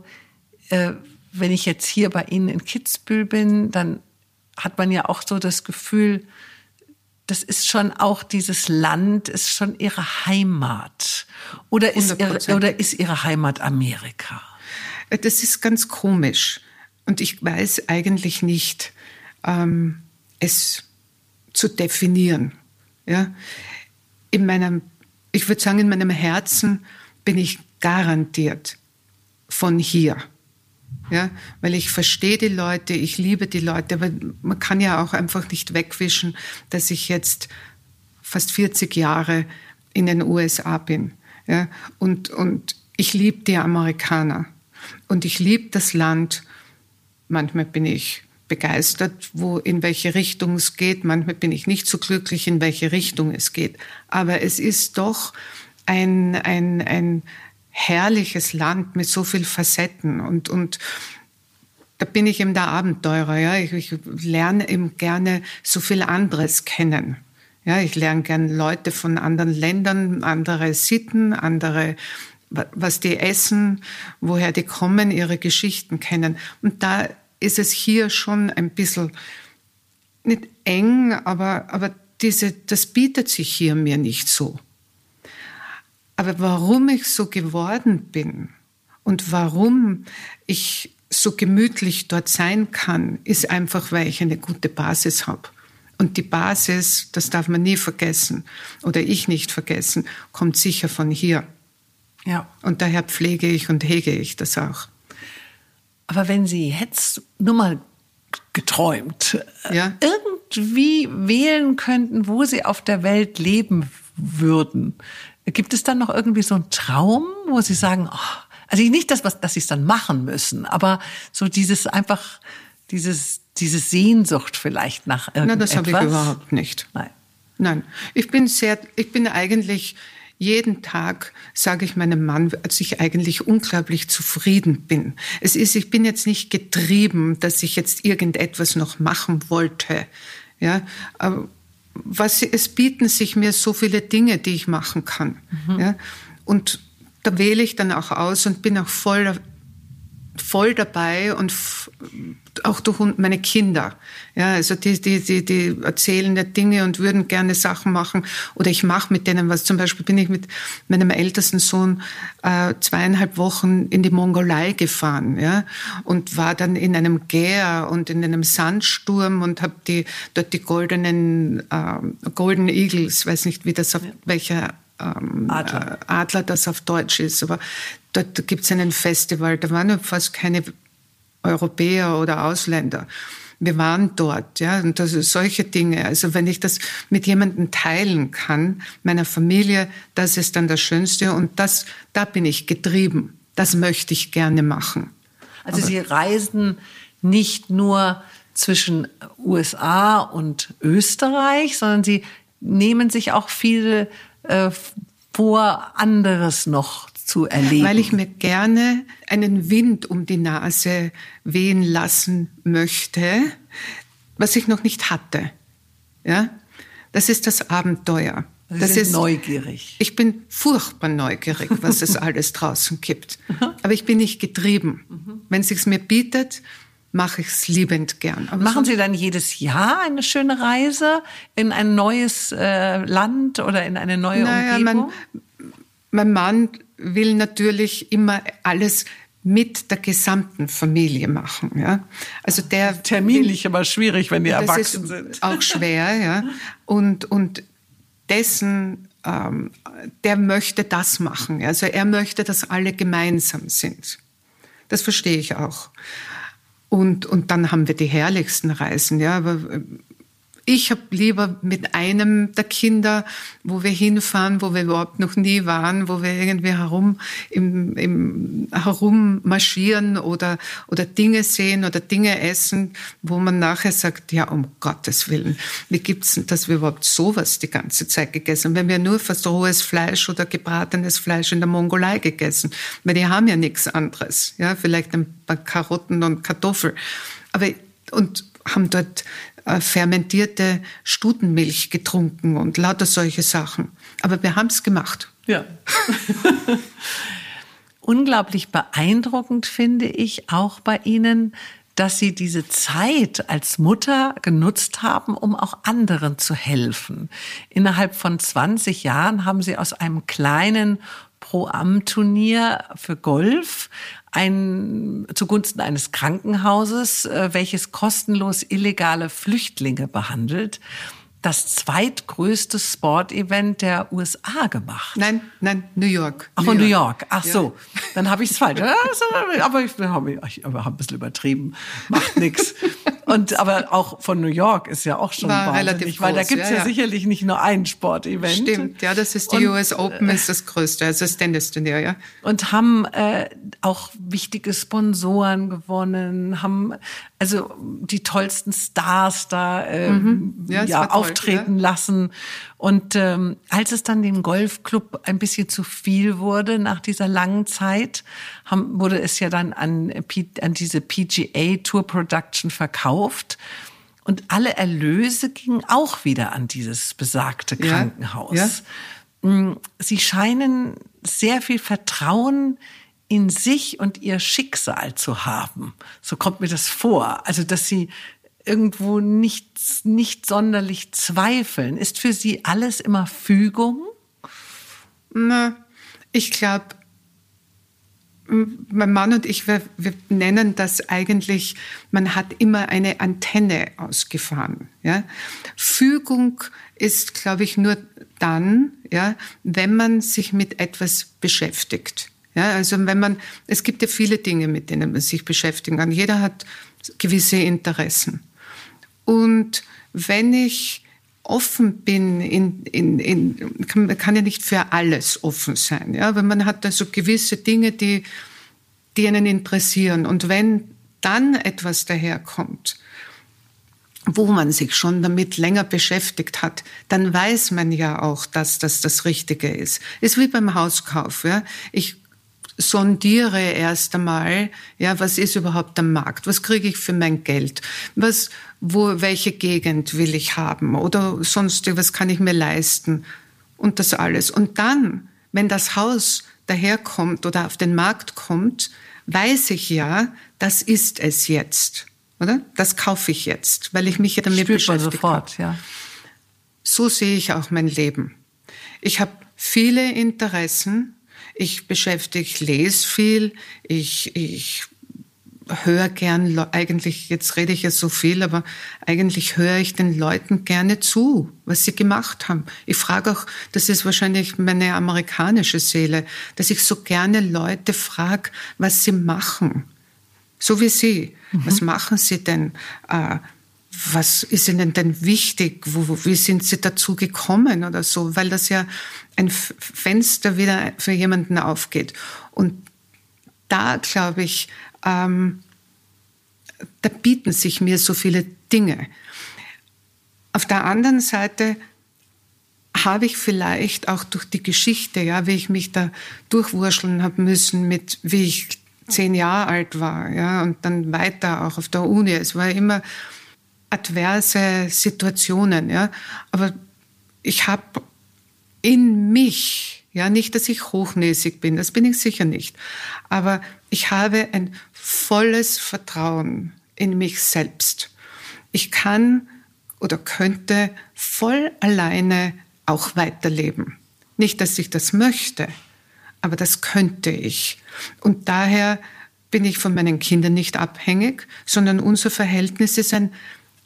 äh, wenn ich jetzt hier bei Ihnen in Kitzbühel bin, dann hat man ja auch so das Gefühl, das ist schon auch dieses Land, ist schon ihre Heimat. Oder ist, ihre, oder ist ihre Heimat Amerika? Das ist ganz komisch. Und ich weiß eigentlich nicht, ähm, es zu definieren. Ja? In meinem, ich würde sagen, in meinem Herzen bin ich garantiert von hier. Ja, weil ich verstehe die Leute, ich liebe die Leute, aber man kann ja auch einfach nicht wegwischen, dass ich jetzt fast 40 Jahre in den USA bin. Ja, und, und ich liebe die Amerikaner und ich liebe das Land. Manchmal bin ich begeistert, wo in welche Richtung es geht. Manchmal bin ich nicht so glücklich, in welche Richtung es geht. Aber es ist doch ein, ein, ein, herrliches Land mit so viel Facetten und, und da bin ich eben der Abenteurer. Ja? Ich, ich lerne eben gerne so viel anderes kennen. Ja, ich lerne gerne Leute von anderen Ländern, andere Sitten, andere, was die essen, woher die kommen, ihre Geschichten kennen. Und da ist es hier schon ein bisschen nicht eng, aber, aber diese, das bietet sich hier mir nicht so. Aber warum ich so geworden bin und warum ich so gemütlich dort sein kann, ist einfach, weil ich eine gute Basis habe. Und die Basis, das darf man nie vergessen oder ich nicht vergessen, kommt sicher von hier. Ja. Und daher pflege ich und hege ich das auch. Aber wenn Sie jetzt nur mal geträumt, äh, ja? irgendwie wählen könnten, wo Sie auf der Welt leben würden, Gibt es dann noch irgendwie so einen Traum, wo Sie sagen, oh, also nicht das, was, dass Sie es dann machen müssen, aber so dieses einfach, dieses, diese Sehnsucht vielleicht nach irgendetwas? Nein, das habe ich überhaupt nicht. Nein. Nein. Ich bin sehr, ich bin eigentlich, jeden Tag sage ich meinem Mann, dass ich eigentlich unglaublich zufrieden bin. Es ist, ich bin jetzt nicht getrieben, dass ich jetzt irgendetwas noch machen wollte. Ja, aber was, es bieten sich mir so viele Dinge, die ich machen kann. Mhm. Ja? Und da wähle ich dann auch aus und bin auch voll voll dabei und auch durch meine Kinder. Ja, also die, die, die, die erzählen ja Dinge und würden gerne Sachen machen oder ich mache mit denen was. Zum Beispiel bin ich mit meinem ältesten Sohn äh, zweieinhalb Wochen in die Mongolei gefahren, ja, und war dann in einem Gär und in einem Sandsturm und habe die dort die goldenen äh, Golden Eagles, weiß nicht, wie das auf welcher ähm, Adler. Äh, Adler, das auf Deutsch ist. Aber dort gibt es einen Festival, da waren fast keine Europäer oder Ausländer. Wir waren dort, ja, und das sind solche Dinge. Also wenn ich das mit jemandem teilen kann, meiner Familie, das ist dann das Schönste und das, da bin ich getrieben. Das möchte ich gerne machen. Also Aber Sie reisen nicht nur zwischen USA und Österreich, sondern Sie nehmen sich auch viel äh, vor, anderes noch zu erleben. Weil ich mir gerne einen Wind um die Nase wehen lassen möchte, was ich noch nicht hatte. Ja? Das ist das Abenteuer. Sie das ist neugierig. Ich bin furchtbar neugierig, was es alles draußen gibt. Aber ich bin nicht getrieben. Wenn es mir bietet, mache ich es liebend gern. Aber Machen Sie dann jedes Jahr eine schöne Reise in ein neues äh, Land oder in eine neue naja, Umgebung? Mein, mein Mann will natürlich immer alles mit der gesamten Familie machen. Ja? Also der terminlich aber schwierig, wenn die erwachsen sind. Auch schwer, ja. Und und dessen ähm, der möchte das machen. Also er möchte, dass alle gemeinsam sind. Das verstehe ich auch. Und, und dann haben wir die herrlichsten Reisen, ja. Aber äh, ich habe lieber mit einem der Kinder, wo wir hinfahren, wo wir überhaupt noch nie waren, wo wir irgendwie herum im, im herum marschieren oder oder Dinge sehen oder Dinge essen, wo man nachher sagt, ja um Gottes willen, wie gibt's denn, dass wir überhaupt sowas die ganze Zeit gegessen haben? Wir nur fast rohes Fleisch oder gebratenes Fleisch in der Mongolei gegessen, weil die haben ja nichts anderes, ja vielleicht ein paar Karotten und Kartoffeln, aber und haben dort fermentierte Stutenmilch getrunken und lauter solche Sachen. Aber wir haben es gemacht. Ja. Unglaublich beeindruckend finde ich auch bei Ihnen, dass Sie diese Zeit als Mutter genutzt haben, um auch anderen zu helfen. Innerhalb von 20 Jahren haben Sie aus einem kleinen Pro-Am-Turnier für Golf ein, zugunsten eines Krankenhauses, äh, welches kostenlos illegale Flüchtlinge behandelt, das zweitgrößte Sportevent der USA gemacht. Nein, nein, New York. Ach, von New York. Ach so, ja. dann habe ich es falsch. aber ich habe hab ein bisschen übertrieben. Macht nix. Und aber auch von New York ist ja auch schon War wahnsinnig, weil da gibt's ja, ja, sicherlich nicht nur ein Sportevent. Stimmt, ja, das ist die und, US Open, ist das größte, also das Tennisturnier, ja. Und haben äh, auch wichtige Sponsoren gewonnen, haben also die tollsten Stars da äh, mhm. ja, ja auftreten toll, ja. lassen. Und ähm, als es dann dem Golfclub ein bisschen zu viel wurde nach dieser langen Zeit, haben, wurde es ja dann an, an diese PGA Tour Production verkauft. Und alle Erlöse gingen auch wieder an dieses besagte Krankenhaus. Ja, ja. Mm, sie scheinen sehr viel Vertrauen in sich und ihr Schicksal zu haben. So kommt mir das vor. Also, dass sie irgendwo nicht, nicht sonderlich zweifeln. Ist für sie alles immer Fügung? Na, ich glaube, mein Mann und ich, wir, wir, nennen das eigentlich, man hat immer eine Antenne ausgefahren. Ja? Fügung ist, glaube ich, nur dann, ja, wenn man sich mit etwas beschäftigt. Ja, also wenn man, es gibt ja viele Dinge, mit denen man sich beschäftigen kann. Jeder hat gewisse Interessen. Und wenn ich offen bin, in, in, in, kann, kann ja nicht für alles offen sein, ja, aber man hat also gewisse Dinge, die, die einen interessieren. Und wenn dann etwas daherkommt, wo man sich schon damit länger beschäftigt hat, dann weiß man ja auch, dass das das Richtige ist. Ist wie beim Hauskauf. Ja? Ich sondiere erst einmal, ja, was ist überhaupt am Markt? Was kriege ich für mein Geld? Was, wo, welche Gegend will ich haben? Oder sonst, was kann ich mir leisten? Und das alles. Und dann, wenn das Haus daherkommt oder auf den Markt kommt, weiß ich ja, das ist es jetzt. Oder? Das kaufe ich jetzt, weil ich mich ja damit Spürt beschäftigt sofort, habe. Ja. So sehe ich auch mein Leben. Ich habe viele Interessen, ich beschäftige, ich lese viel, ich, ich höre gern, eigentlich, jetzt rede ich ja so viel, aber eigentlich höre ich den Leuten gerne zu, was sie gemacht haben. Ich frage auch, das ist wahrscheinlich meine amerikanische Seele, dass ich so gerne Leute frage, was sie machen. So wie Sie. Mhm. Was machen Sie denn? Was ist Ihnen denn wichtig? Wo, wie sind Sie dazu gekommen oder so? Weil das ja ein Fenster wieder für jemanden aufgeht. Und da, glaube ich, ähm, da bieten sich mir so viele Dinge. Auf der anderen Seite habe ich vielleicht auch durch die Geschichte, ja, wie ich mich da durchwurscheln habe müssen mit, wie ich zehn Jahre alt war, ja, und dann weiter auch auf der Uni. Es war immer adverse Situationen, ja, aber ich habe in mich, ja, nicht, dass ich hochnäsig bin, das bin ich sicher nicht, aber ich habe ein volles Vertrauen in mich selbst. Ich kann oder könnte voll alleine auch weiterleben. Nicht, dass ich das möchte, aber das könnte ich. Und daher bin ich von meinen Kindern nicht abhängig, sondern unser Verhältnis ist ein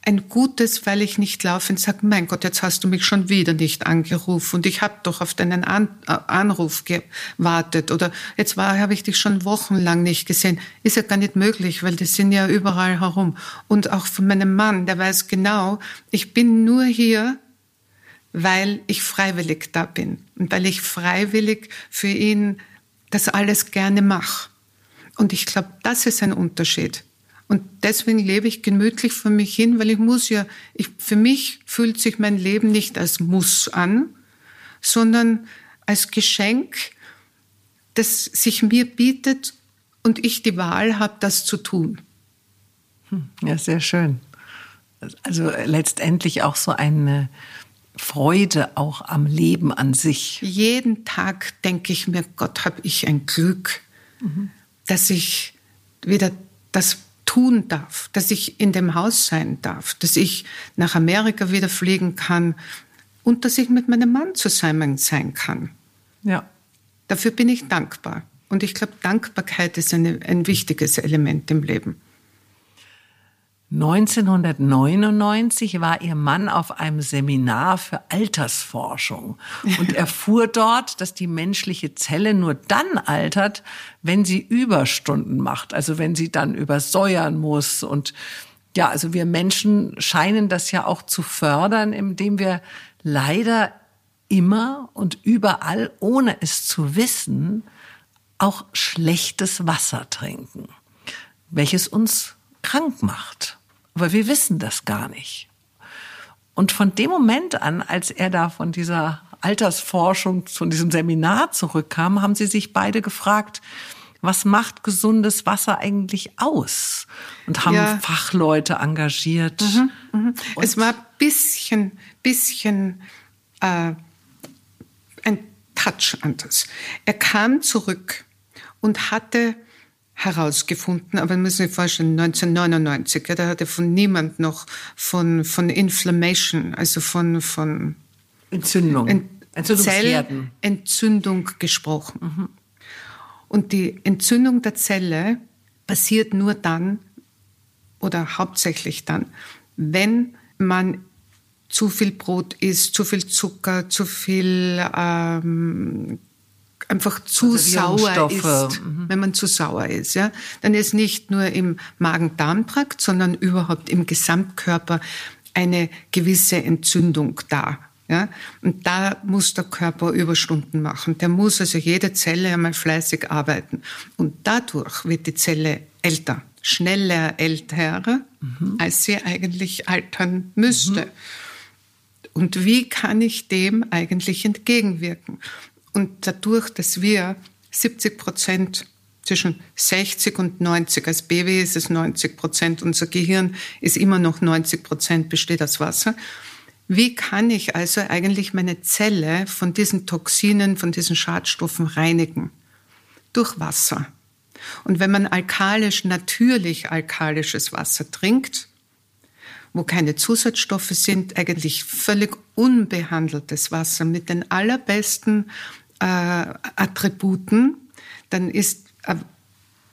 ein gutes, weil ich nicht laufend sage, mein Gott, jetzt hast du mich schon wieder nicht angerufen und ich habe doch auf deinen An äh, Anruf gewartet oder jetzt habe ich dich schon wochenlang nicht gesehen. Ist ja gar nicht möglich, weil die sind ja überall herum. Und auch von meinem Mann, der weiß genau, ich bin nur hier, weil ich freiwillig da bin und weil ich freiwillig für ihn das alles gerne mache. Und ich glaube, das ist ein Unterschied. Und deswegen lebe ich gemütlich für mich hin, weil ich muss ja, ich, für mich fühlt sich mein Leben nicht als Muss an, sondern als Geschenk, das sich mir bietet und ich die Wahl habe, das zu tun. Hm, ja, sehr schön. Also letztendlich auch so eine Freude auch am Leben an sich. Jeden Tag denke ich mir, Gott, habe ich ein Glück, mhm. dass ich wieder das tun darf, dass ich in dem Haus sein darf, dass ich nach Amerika wieder fliegen kann und dass ich mit meinem Mann zusammen sein kann. Ja. Dafür bin ich dankbar. Und ich glaube, Dankbarkeit ist eine, ein wichtiges Element im Leben. 1999 war ihr Mann auf einem Seminar für Altersforschung. Und erfuhr dort, dass die menschliche Zelle nur dann altert, wenn sie Überstunden macht, also wenn sie dann übersäuern muss. Und ja, also wir Menschen scheinen das ja auch zu fördern, indem wir leider immer und überall, ohne es zu wissen, auch schlechtes Wasser trinken, welches uns krank macht. Aber wir wissen das gar nicht. Und von dem Moment an, als er da von dieser Altersforschung, von diesem Seminar zurückkam, haben sie sich beide gefragt, was macht gesundes Wasser eigentlich aus? Und haben ja. Fachleute engagiert. Mhm, mh. Es war ein bisschen, bisschen äh, ein Touch anders. Er kam zurück und hatte herausgefunden, aber müssen Sie sich vorstellen, 1999, ja, da hat er von niemand noch von, von Inflammation, also von, von Entzündung, Ent Zellentzündung gesprochen. Mhm. Und die Entzündung der Zelle passiert nur dann oder hauptsächlich dann, wenn man zu viel Brot isst, zu viel Zucker, zu viel ähm, einfach zu also sauer ist, mhm. wenn man zu sauer ist, ja, dann ist nicht nur im Magen-Darm-Trakt, sondern überhaupt im Gesamtkörper eine gewisse Entzündung da. Ja, und da muss der Körper Überstunden machen. Der muss also jede Zelle einmal fleißig arbeiten. Und dadurch wird die Zelle älter, schneller älter, mhm. als sie eigentlich altern müsste. Mhm. Und wie kann ich dem eigentlich entgegenwirken? Und dadurch, dass wir 70 Prozent zwischen 60 und 90, als Baby ist es 90 Prozent, unser Gehirn ist immer noch 90 Prozent besteht aus Wasser. Wie kann ich also eigentlich meine Zelle von diesen Toxinen, von diesen Schadstoffen reinigen? Durch Wasser. Und wenn man alkalisch, natürlich alkalisches Wasser trinkt, wo keine Zusatzstoffe sind, eigentlich völlig unbehandeltes Wasser mit den allerbesten äh, Attributen, dann ist, äh,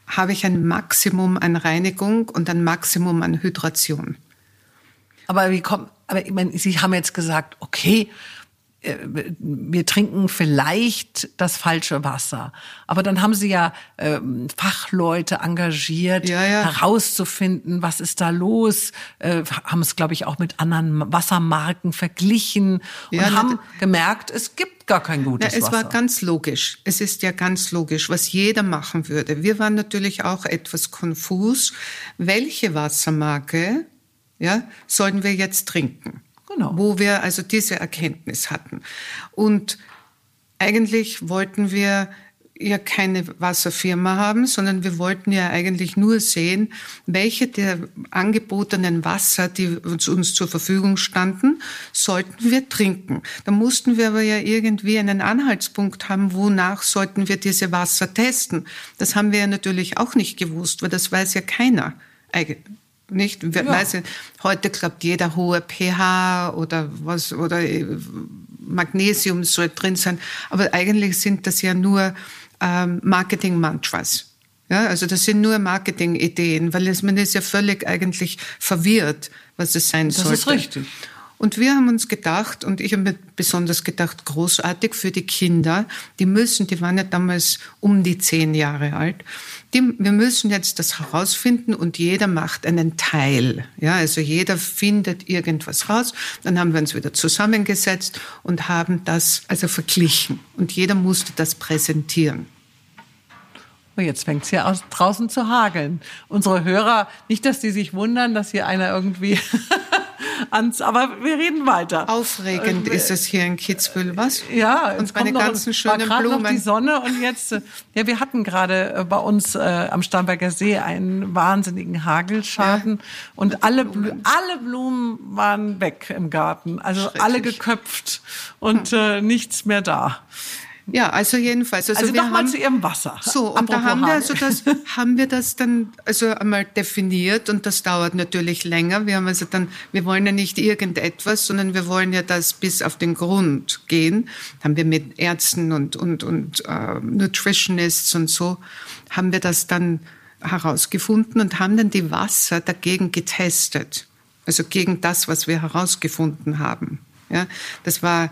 habe ich ein Maximum an Reinigung und ein Maximum an Hydration. Aber wie kommt, aber ich meine, Sie haben jetzt gesagt, okay, wir trinken vielleicht das falsche Wasser. Aber dann haben sie ja äh, Fachleute engagiert, ja, ja. herauszufinden, was ist da los, äh, haben es, glaube ich, auch mit anderen Wassermarken verglichen und ja, haben gemerkt, es gibt gar kein gutes es Wasser. Es war ganz logisch. Es ist ja ganz logisch, was jeder machen würde. Wir waren natürlich auch etwas konfus. Welche Wassermarke ja, sollten wir jetzt trinken? Genau. Wo wir also diese Erkenntnis hatten. Und eigentlich wollten wir ja keine Wasserfirma haben, sondern wir wollten ja eigentlich nur sehen, welche der angebotenen Wasser, die uns, uns zur Verfügung standen, sollten wir trinken. Da mussten wir aber ja irgendwie einen Anhaltspunkt haben, wonach sollten wir diese Wasser testen. Das haben wir ja natürlich auch nicht gewusst, weil das weiß ja keiner nicht? Ja. Weiß ich, heute glaubt jeder hohe pH oder was oder äh, Magnesium soll drin sein, aber eigentlich sind das ja nur ähm, Marketing-Mantras. Ja, also das sind nur Marketing-Ideen, weil es, man ist ja völlig eigentlich verwirrt, was es sein soll. Das ist richtig. Und wir haben uns gedacht, und ich habe mir besonders gedacht, großartig für die Kinder, die müssen, die waren ja damals um die zehn Jahre alt, die, wir müssen jetzt das herausfinden und jeder macht einen Teil. Ja, also jeder findet irgendwas raus. Dann haben wir uns wieder zusammengesetzt und haben das also verglichen. Und jeder musste das präsentieren. Oh, jetzt fängt es hier draußen zu hageln. Unsere Hörer, nicht, dass die sich wundern, dass hier einer irgendwie ans, aber wir reden weiter. Aufregend äh, ist es hier in Kitzbühel, was? Ja, und meine ganzen noch, schönen war Blumen. Noch die Sonne und jetzt, äh, ja, wir hatten gerade äh, bei uns äh, am Starnberger See einen wahnsinnigen Hagelschaden ja. und alle, Blumen. alle Blumen waren weg im Garten, also alle geköpft und hm. äh, nichts mehr da. Ja, also jedenfalls. Also, also nochmal zu Ihrem Wasser. So, und da haben wir, also das, haben wir das dann also einmal definiert und das dauert natürlich länger. Wir haben also dann, wir wollen ja nicht irgendetwas, sondern wir wollen ja das bis auf den Grund gehen. Haben wir mit Ärzten und, und, und äh, Nutritionists und so, haben wir das dann herausgefunden und haben dann die Wasser dagegen getestet. Also gegen das, was wir herausgefunden haben. Ja, das war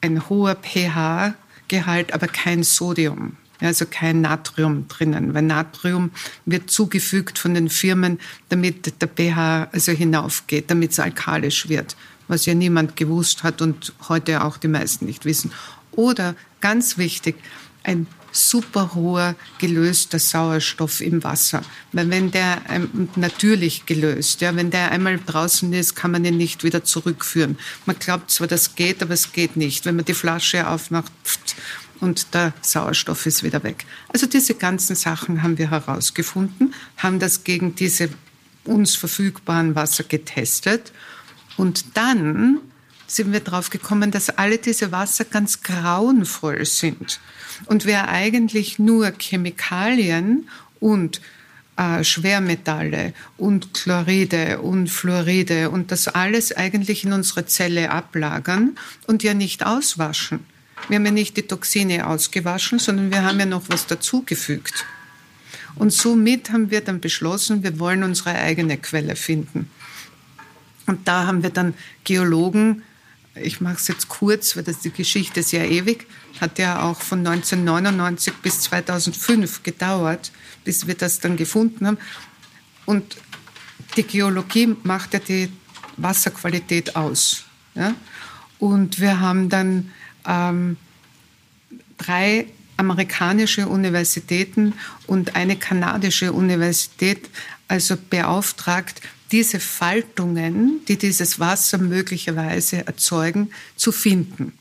ein hoher pH-Gehalt, aber kein Sodium. Also kein Natrium drinnen, weil Natrium wird zugefügt von den Firmen, damit der pH also hinaufgeht, damit es alkalisch wird, was ja niemand gewusst hat und heute auch die meisten nicht wissen. Oder ganz wichtig, ein super hoher gelöster Sauerstoff im Wasser. Weil wenn der ähm, natürlich gelöst, ja, wenn der einmal draußen ist, kann man ihn nicht wieder zurückführen. Man glaubt zwar, das geht, aber es geht nicht. Wenn man die Flasche aufmacht, pft, und der Sauerstoff ist wieder weg. Also diese ganzen Sachen haben wir herausgefunden, haben das gegen diese uns verfügbaren Wasser getestet und dann sind wir drauf gekommen, dass alle diese Wasser ganz grauenvoll sind und wir eigentlich nur Chemikalien und äh, Schwermetalle und Chloride und Fluoride und das alles eigentlich in unsere Zelle ablagern und ja nicht auswaschen. Wir haben ja nicht die Toxine ausgewaschen, sondern wir haben ja noch was dazugefügt. Und somit haben wir dann beschlossen, wir wollen unsere eigene Quelle finden. Und da haben wir dann Geologen ich mache es jetzt kurz, weil das die Geschichte ist ja ewig, hat ja auch von 1999 bis 2005 gedauert, bis wir das dann gefunden haben. Und die Geologie macht ja die Wasserqualität aus. Ja? Und wir haben dann ähm, drei amerikanische Universitäten und eine kanadische Universität also beauftragt, diese Faltungen, die dieses Wasser möglicherweise erzeugen, zu finden.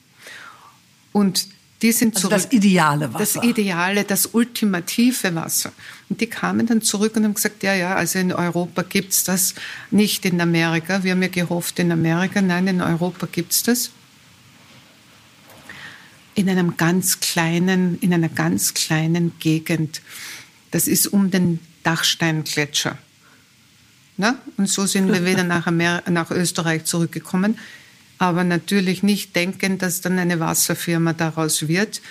Und die sind also zurück. Das ideale Wasser. Das ideale, das ultimative Wasser. Und die kamen dann zurück und haben gesagt, ja, ja, also in Europa gibt's das, nicht in Amerika. Wir haben ja gehofft in Amerika, nein, in Europa gibt's das. In einem ganz kleinen, in einer ganz kleinen Gegend. Das ist um den Dachsteingletscher. Ne? Und so sind wir wieder nach, Amer nach Österreich zurückgekommen. Aber natürlich nicht denken, dass dann eine Wasserfirma daraus wird.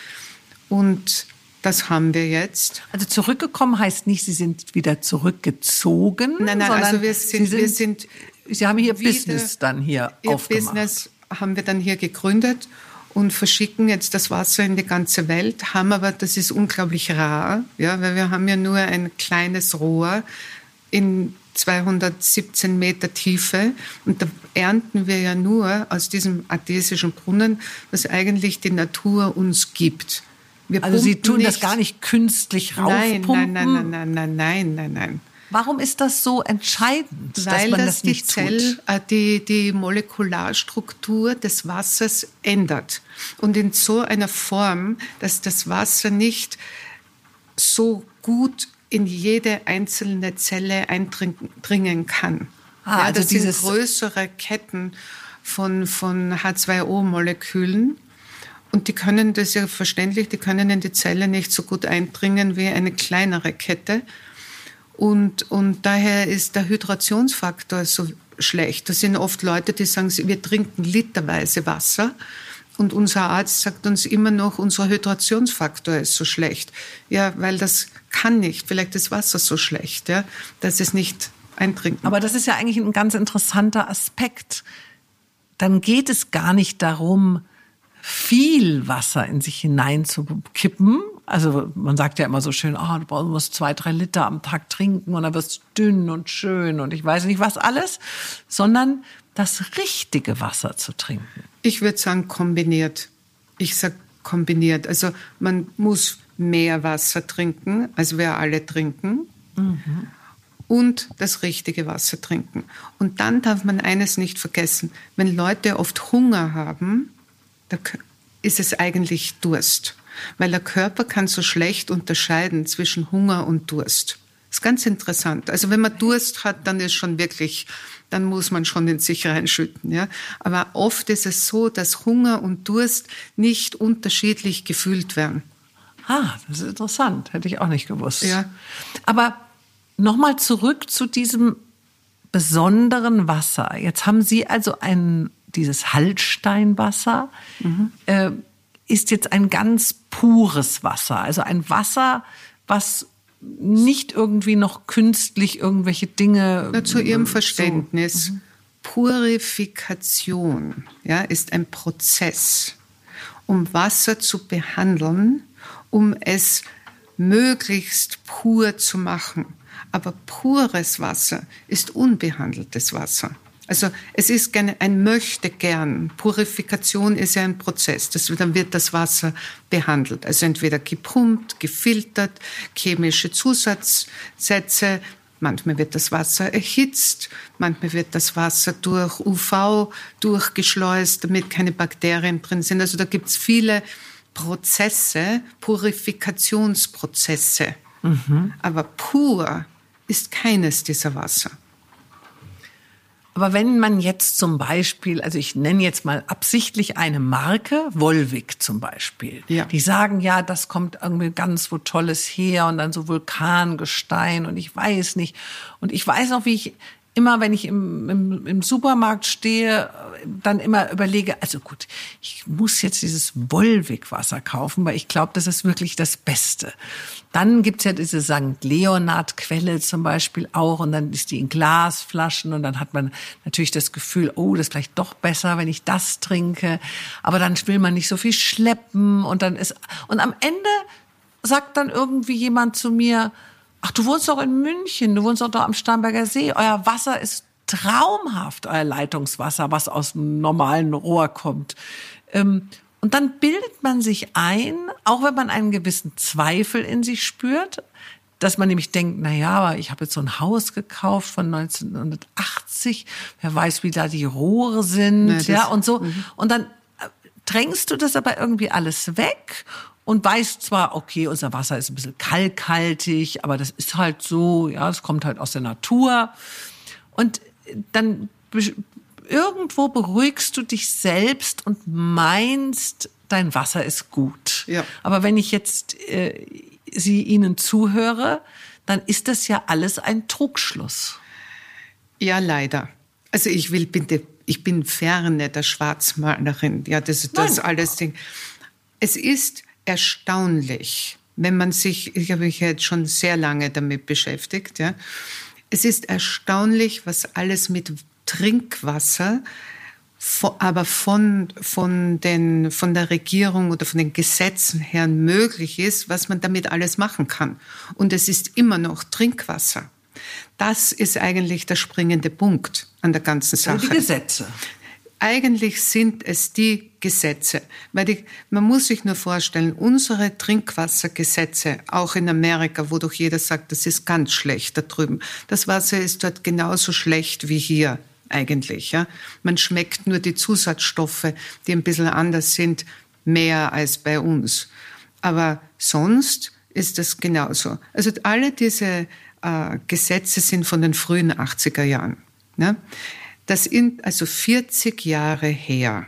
Und Das haben wir jetzt. Also zurückgekommen heißt nicht, Sie sind wieder zurückgezogen. Nein, nein, also wir sind, Sie, sind, wir sind Sie haben Ihr Business dann hier Ihr aufgemacht. Business haben wir dann hier gegründet und verschicken jetzt das Wasser in die ganze Welt, haben aber, das ist unglaublich rar, ja, weil wir haben ja nur ein kleines Rohr in 217 Meter Tiefe und da ernten wir ja nur aus diesem artesischen Brunnen, was eigentlich die Natur uns gibt. Wir also Sie tun das gar nicht künstlich Nein, raufpumpen? nein, nein, nein, nein, nein, nein, nein. Warum ist das so entscheidend, dass Weil man das, das die, nicht Zell, tut? äh, die, die Molekularstruktur des Wassers ändert. Und in so einer Form, dass das Wasser nicht so gut in jede einzelne Zelle eindringen kann. Ah, ja, also das sind größere Ketten von, von H2O-Molekülen. Und die können, das ist ja verständlich, die können in die Zelle nicht so gut eindringen wie eine kleinere Kette. Und, und daher ist der Hydrationsfaktor so schlecht. Das sind oft Leute, die sagen, wir trinken literweise Wasser. Und unser Arzt sagt uns immer noch, unser Hydrationsfaktor ist so schlecht. Ja, weil das kann nicht. Vielleicht ist Wasser so schlecht, ja, dass es nicht eintrinken. Aber das ist ja eigentlich ein ganz interessanter Aspekt. Dann geht es gar nicht darum, viel Wasser in sich hineinzukippen. Also man sagt ja immer so schön, oh, du musst zwei, drei Liter am Tag trinken und dann wirst du dünn und schön und ich weiß nicht was alles, sondern das richtige Wasser zu trinken. Ich würde sagen kombiniert. Ich sage kombiniert. Also man muss mehr Wasser trinken, als wir alle trinken. Und das richtige Wasser trinken. Und dann darf man eines nicht vergessen. Wenn Leute oft Hunger haben, da ist es eigentlich Durst. Weil der Körper kann so schlecht unterscheiden zwischen Hunger und Durst. Das ist ganz interessant. Also wenn man Durst hat, dann ist schon wirklich, dann muss man schon in sich reinschütten. Ja? Aber oft ist es so, dass Hunger und Durst nicht unterschiedlich gefühlt werden. Ah, das ist interessant. Hätte ich auch nicht gewusst. Ja. Aber nochmal zurück zu diesem besonderen Wasser. Jetzt haben Sie also ein, dieses Haltsteinwasser, äh, ist jetzt ein ganz pures Wasser. Also ein Wasser, was nicht irgendwie noch künstlich irgendwelche Dinge. Nur zu Ihrem so- Verständnis. Purifikation ja, ist ein Prozess, um Wasser zu behandeln, um es möglichst pur zu machen. Aber pures Wasser ist unbehandeltes Wasser. Also es ist gerne ein möchte gern. Purifikation ist ja ein Prozess. Das, dann wird das Wasser behandelt. Also entweder gepumpt, gefiltert, chemische Zusatzsätze. Manchmal wird das Wasser erhitzt, manchmal wird das Wasser durch UV durchgeschleust, damit keine Bakterien drin sind. Also da gibt's viele Prozesse, Purifikationsprozesse. Aber pur ist keines dieser Wasser. Aber wenn man jetzt zum Beispiel, also ich nenne jetzt mal absichtlich eine Marke, Volvic zum Beispiel, Ja. die sagen, ja, das kommt irgendwie ganz wo Tolles her und dann so Vulkangestein und ich weiß nicht. Und ich weiß noch, wie ich immer, wenn ich im, im, im Supermarkt stehe, dann immer überlege, also gut, ich muss jetzt dieses Volvic-Wasser kaufen, weil ich glaube, das ist wirklich das Beste. Dann gibt's ja diese St. Leonhard-Quelle zum Beispiel auch und dann ist die in Glasflaschen und dann hat man natürlich das Gefühl, oh, das ist vielleicht doch besser, wenn ich das trinke. Aber dann will man nicht so viel schleppen und dann ist, und am Ende sagt dann irgendwie jemand zu mir, ach, du wohnst doch in München, du wohnst doch da am Starnberger See, euer Wasser ist traumhaft, euer Leitungswasser, was aus einem normalen Rohr kommt. Ähm, und dann bildet man sich ein, auch wenn man einen gewissen Zweifel in sich spürt, dass man nämlich denkt, na ja, aber ich habe jetzt so ein Haus gekauft von 1980, wer weiß, wie da die Rohre sind, das- ja, und so. Und dann äh, drängst du das aber irgendwie alles weg und weißt zwar, okay, unser Wasser ist ein bisschen kalkhaltig, aber das ist halt so, ja, es kommt halt aus der Natur. Und dann irgendwo beruhigst du dich selbst und meinst, dein Wasser ist gut. Ja. Aber wenn ich jetzt äh, sie ihnen zuhöre, dann ist das ja alles ein Trugschluss. Ja, leider. Also ich will bitte, ich bin ferne der Schwarzmalerin. Ja, das, das Nein. alles Ding. Es ist erstaunlich, wenn man sich, ich habe mich jetzt schon sehr lange damit beschäftigt, ja. Es ist erstaunlich, was alles mit Trinkwasser, aber von, von, den, von der Regierung oder von den Gesetzen her möglich ist, was man damit alles machen kann. Und es ist immer noch Trinkwasser. Das ist eigentlich der springende Punkt an der ganzen Sache. Die Gesetze. Eigentlich sind es die Gesetze, weil die, man muss sich nur vorstellen, unsere Trinkwassergesetze, auch in Amerika, wo doch jeder sagt, das ist ganz schlecht da drüben. Das Wasser ist dort genauso schlecht wie hier eigentlich. Ja? Man schmeckt nur die Zusatzstoffe, die ein bisschen anders sind, mehr als bei uns. Aber sonst ist das genauso. Also alle diese äh, Gesetze sind von den frühen 80er Jahren. Ne? Das sind also 40 Jahre her.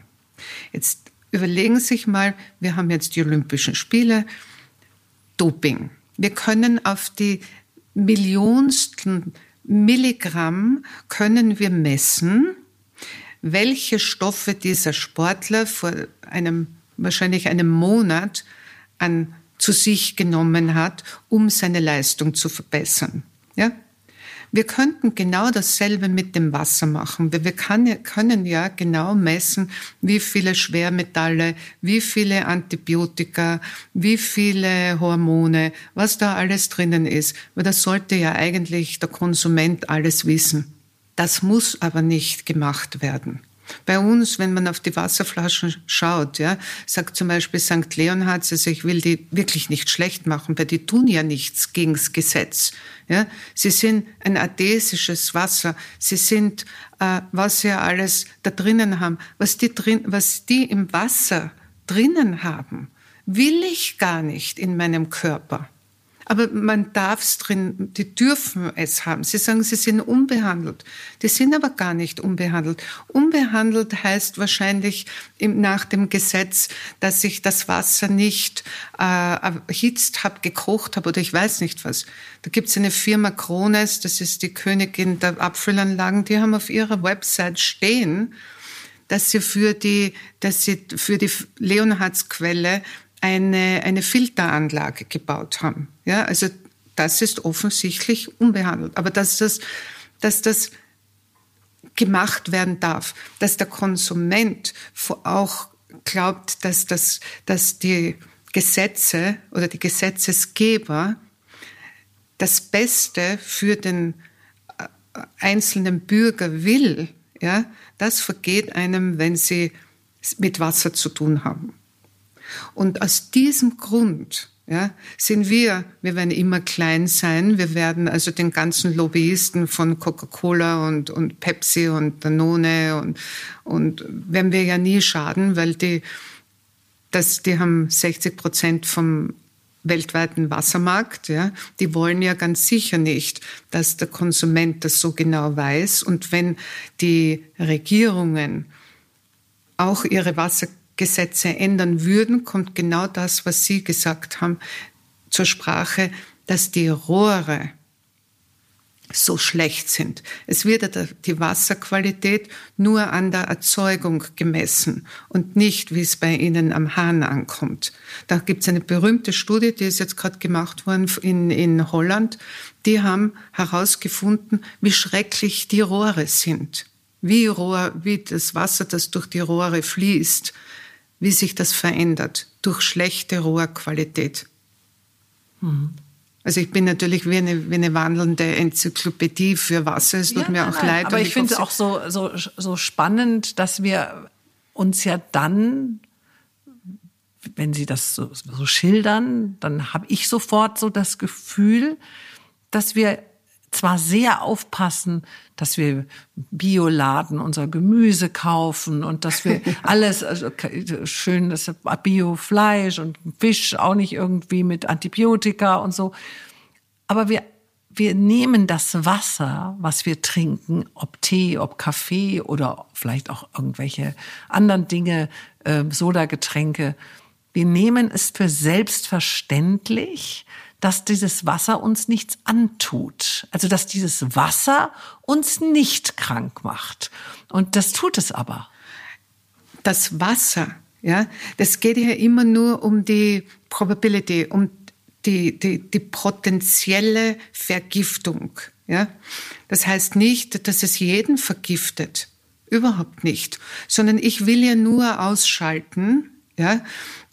Jetzt überlegen Sie sich mal, wir haben jetzt die Olympischen Spiele, Doping. Wir können auf die Millionsten Milligramm können wir messen, welche Stoffe dieser Sportler vor einem, wahrscheinlich einem Monat an zu sich genommen hat, um seine Leistung zu verbessern. Ja? Wir könnten genau dasselbe mit dem Wasser machen. Wir kann, können ja genau messen, wie viele Schwermetalle, wie viele Antibiotika, wie viele Hormone, was da alles drinnen ist. Weil das sollte ja eigentlich der Konsument alles wissen. Das muss aber nicht gemacht werden. Bei uns, wenn man auf die Wasserflaschen schaut, ja, sagt zum Beispiel St. Leonhard, also ich will die wirklich nicht schlecht machen, weil die tun ja nichts gegen das Gesetz. Ja. Sie sind ein adhesisches Wasser. Sie sind, äh, was sie alles da drinnen haben, was die, drin, was die im Wasser drinnen haben, will ich gar nicht in meinem Körper. Aber man darf es drin, die dürfen es haben. Sie sagen, sie sind unbehandelt. Die sind aber gar nicht unbehandelt. Unbehandelt heißt wahrscheinlich im, nach dem Gesetz, dass ich das Wasser nicht äh, erhitzt habe, gekocht habe oder ich weiß nicht was. Da gibt es eine Firma Krones, das ist die Königin der Abfüllanlagen, die haben auf ihrer Website stehen, dass sie für die, dass sie für die Leonhardsquelle eine, eine Filteranlage gebaut haben. Ja, also das ist offensichtlich unbehandelt. Aber dass das, dass das gemacht werden darf, dass der Konsument auch glaubt, dass, das, dass die Gesetze oder die Gesetzesgeber das Beste für den äh, einzelnen Bürger will, ja, das vergeht einem, wenn sie mit Wasser zu tun haben. Und aus diesem Grund ja, sind wir, wir werden immer klein sein, wir werden also den ganzen Lobbyisten von Coca-Cola und, und Pepsi und Danone und, und werden wir ja nie schaden, weil die, das, die haben 60 Prozent vom weltweiten Wassermarkt, ja, die wollen ja ganz sicher nicht, dass der Konsument das so genau weiß. Und wenn die Regierungen auch ihre Wasser Gesetze ändern würden, kommt genau das, was Sie gesagt haben, zur Sprache, dass die Rohre so schlecht sind. Es wird die Wasserqualität nur an der Erzeugung gemessen und nicht, wie es bei Ihnen am Hahn ankommt. Da gibt es eine berühmte Studie, die ist jetzt gerade gemacht worden in, in Holland. Die haben herausgefunden, wie schrecklich die Rohre sind. Wie, Rohr, wie das Wasser, das durch die Rohre fließt, wie sich das verändert durch schlechte Rohrqualität. Mhm. Also ich bin natürlich wie eine, wie eine wandelnde Enzyklopädie für Wasser. Es tut ja, mir auch nein, leid. Aber ich, ich finde es auch so, so, so spannend, dass wir uns ja dann, wenn Sie das so, so schildern, dann habe ich sofort so das Gefühl, dass wir zwar sehr aufpassen, dass wir Bioladen unser Gemüse kaufen und dass wir alles also schön das Biofleisch und Fisch auch nicht irgendwie mit Antibiotika und so. Aber wir wir nehmen das Wasser, was wir trinken, ob Tee, ob Kaffee oder vielleicht auch irgendwelche anderen Dinge, äh, Sodagetränke, wir nehmen es für selbstverständlich, dass dieses Wasser uns nichts antut. Also dass dieses Wasser uns nicht krank macht. Und das tut es aber. Das Wasser, ja, das geht ja immer nur um die Probability, um die, die, die potenzielle Vergiftung. Ja? Das heißt nicht, dass es jeden vergiftet. Überhaupt nicht. Sondern ich will ja nur ausschalten, ja,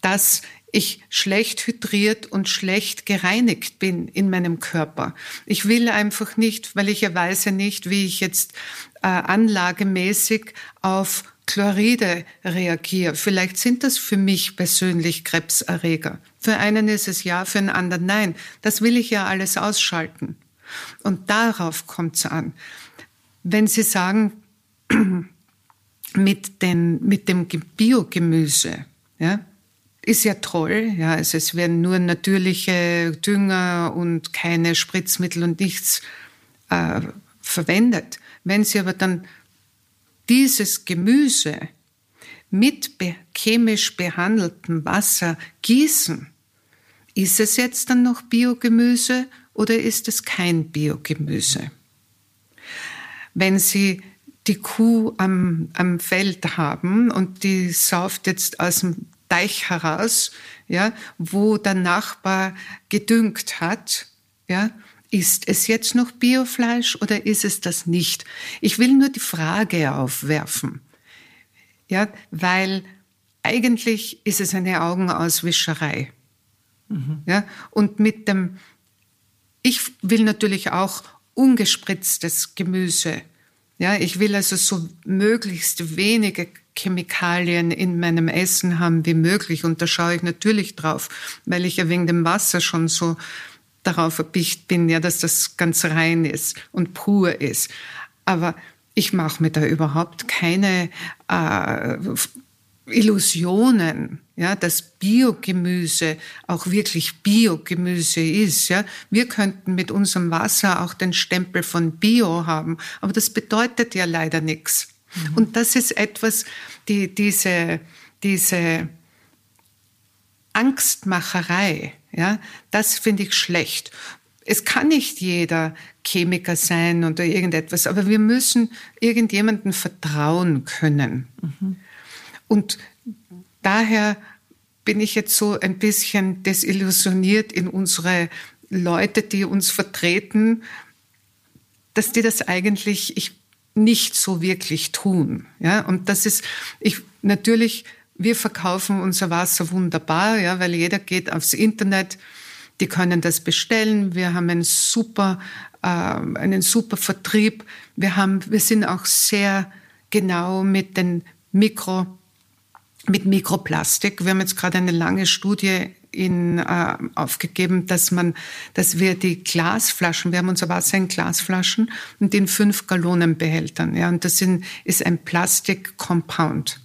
dass ich schlecht hydriert und schlecht gereinigt bin in meinem Körper. Ich will einfach nicht, weil ich ja weiß ja nicht, wie ich jetzt äh, anlagemäßig auf Chloride reagiere. Vielleicht sind das für mich persönlich Krebserreger. Für einen ist es ja, für einen anderen nein. Das will ich ja alles ausschalten. Und darauf kommt es an. Wenn Sie sagen, mit, den, mit dem Biogemüse, ja, ist ja toll, ja, also es werden nur natürliche Dünger und keine Spritzmittel und nichts äh, verwendet. Wenn Sie aber dann dieses Gemüse mit be chemisch behandeltem Wasser gießen, ist es jetzt dann noch Biogemüse oder ist es kein Biogemüse? Wenn Sie die Kuh am, am Feld haben und die sauft jetzt aus dem Teich heraus, ja, wo der Nachbar gedüngt hat, ja, ist es jetzt noch Biofleisch oder ist es das nicht? Ich will nur die Frage aufwerfen, ja, weil eigentlich ist es eine Augenauswischerei. Mhm. Ja, und mit dem, ich will natürlich auch ungespritztes Gemüse. Ja, ich will also so möglichst wenige Chemikalien in meinem Essen haben wie möglich. Und da schaue ich natürlich drauf, weil ich ja wegen dem Wasser schon so darauf erpicht bin, ja, dass das ganz rein ist und pur ist. Aber ich mache mir da überhaupt keine äh, Illusionen, ja, dass Biogemüse auch wirklich Biogemüse ist. Ja. Wir könnten mit unserem Wasser auch den Stempel von Bio haben, aber das bedeutet ja leider nichts. Mhm. Und das ist etwas, die, diese, diese Angstmacherei, ja, das finde ich schlecht. Es kann nicht jeder Chemiker sein oder irgendetwas, aber wir müssen irgendjemandem vertrauen können. Mhm. Und daher bin ich jetzt so ein bisschen desillusioniert in unsere Leute, die uns vertreten, dass die das eigentlich ich, nicht so wirklich tun. Ja, und das ist, ich, natürlich, wir verkaufen unser Wasser wunderbar, ja, weil jeder geht aufs Internet, die können das bestellen. Wir haben einen super, äh, einen super Vertrieb. Wir haben, wir sind auch sehr genau mit den Mikro mit Mikroplastik. Wir haben jetzt gerade eine lange Studie in, äh, aufgegeben, dass man, dass wir die Glasflaschen, wir haben unser Wasser in Glasflaschen und in fünf Gallonenbehältern, ja, und das sind, ist ein Plastik-Compound.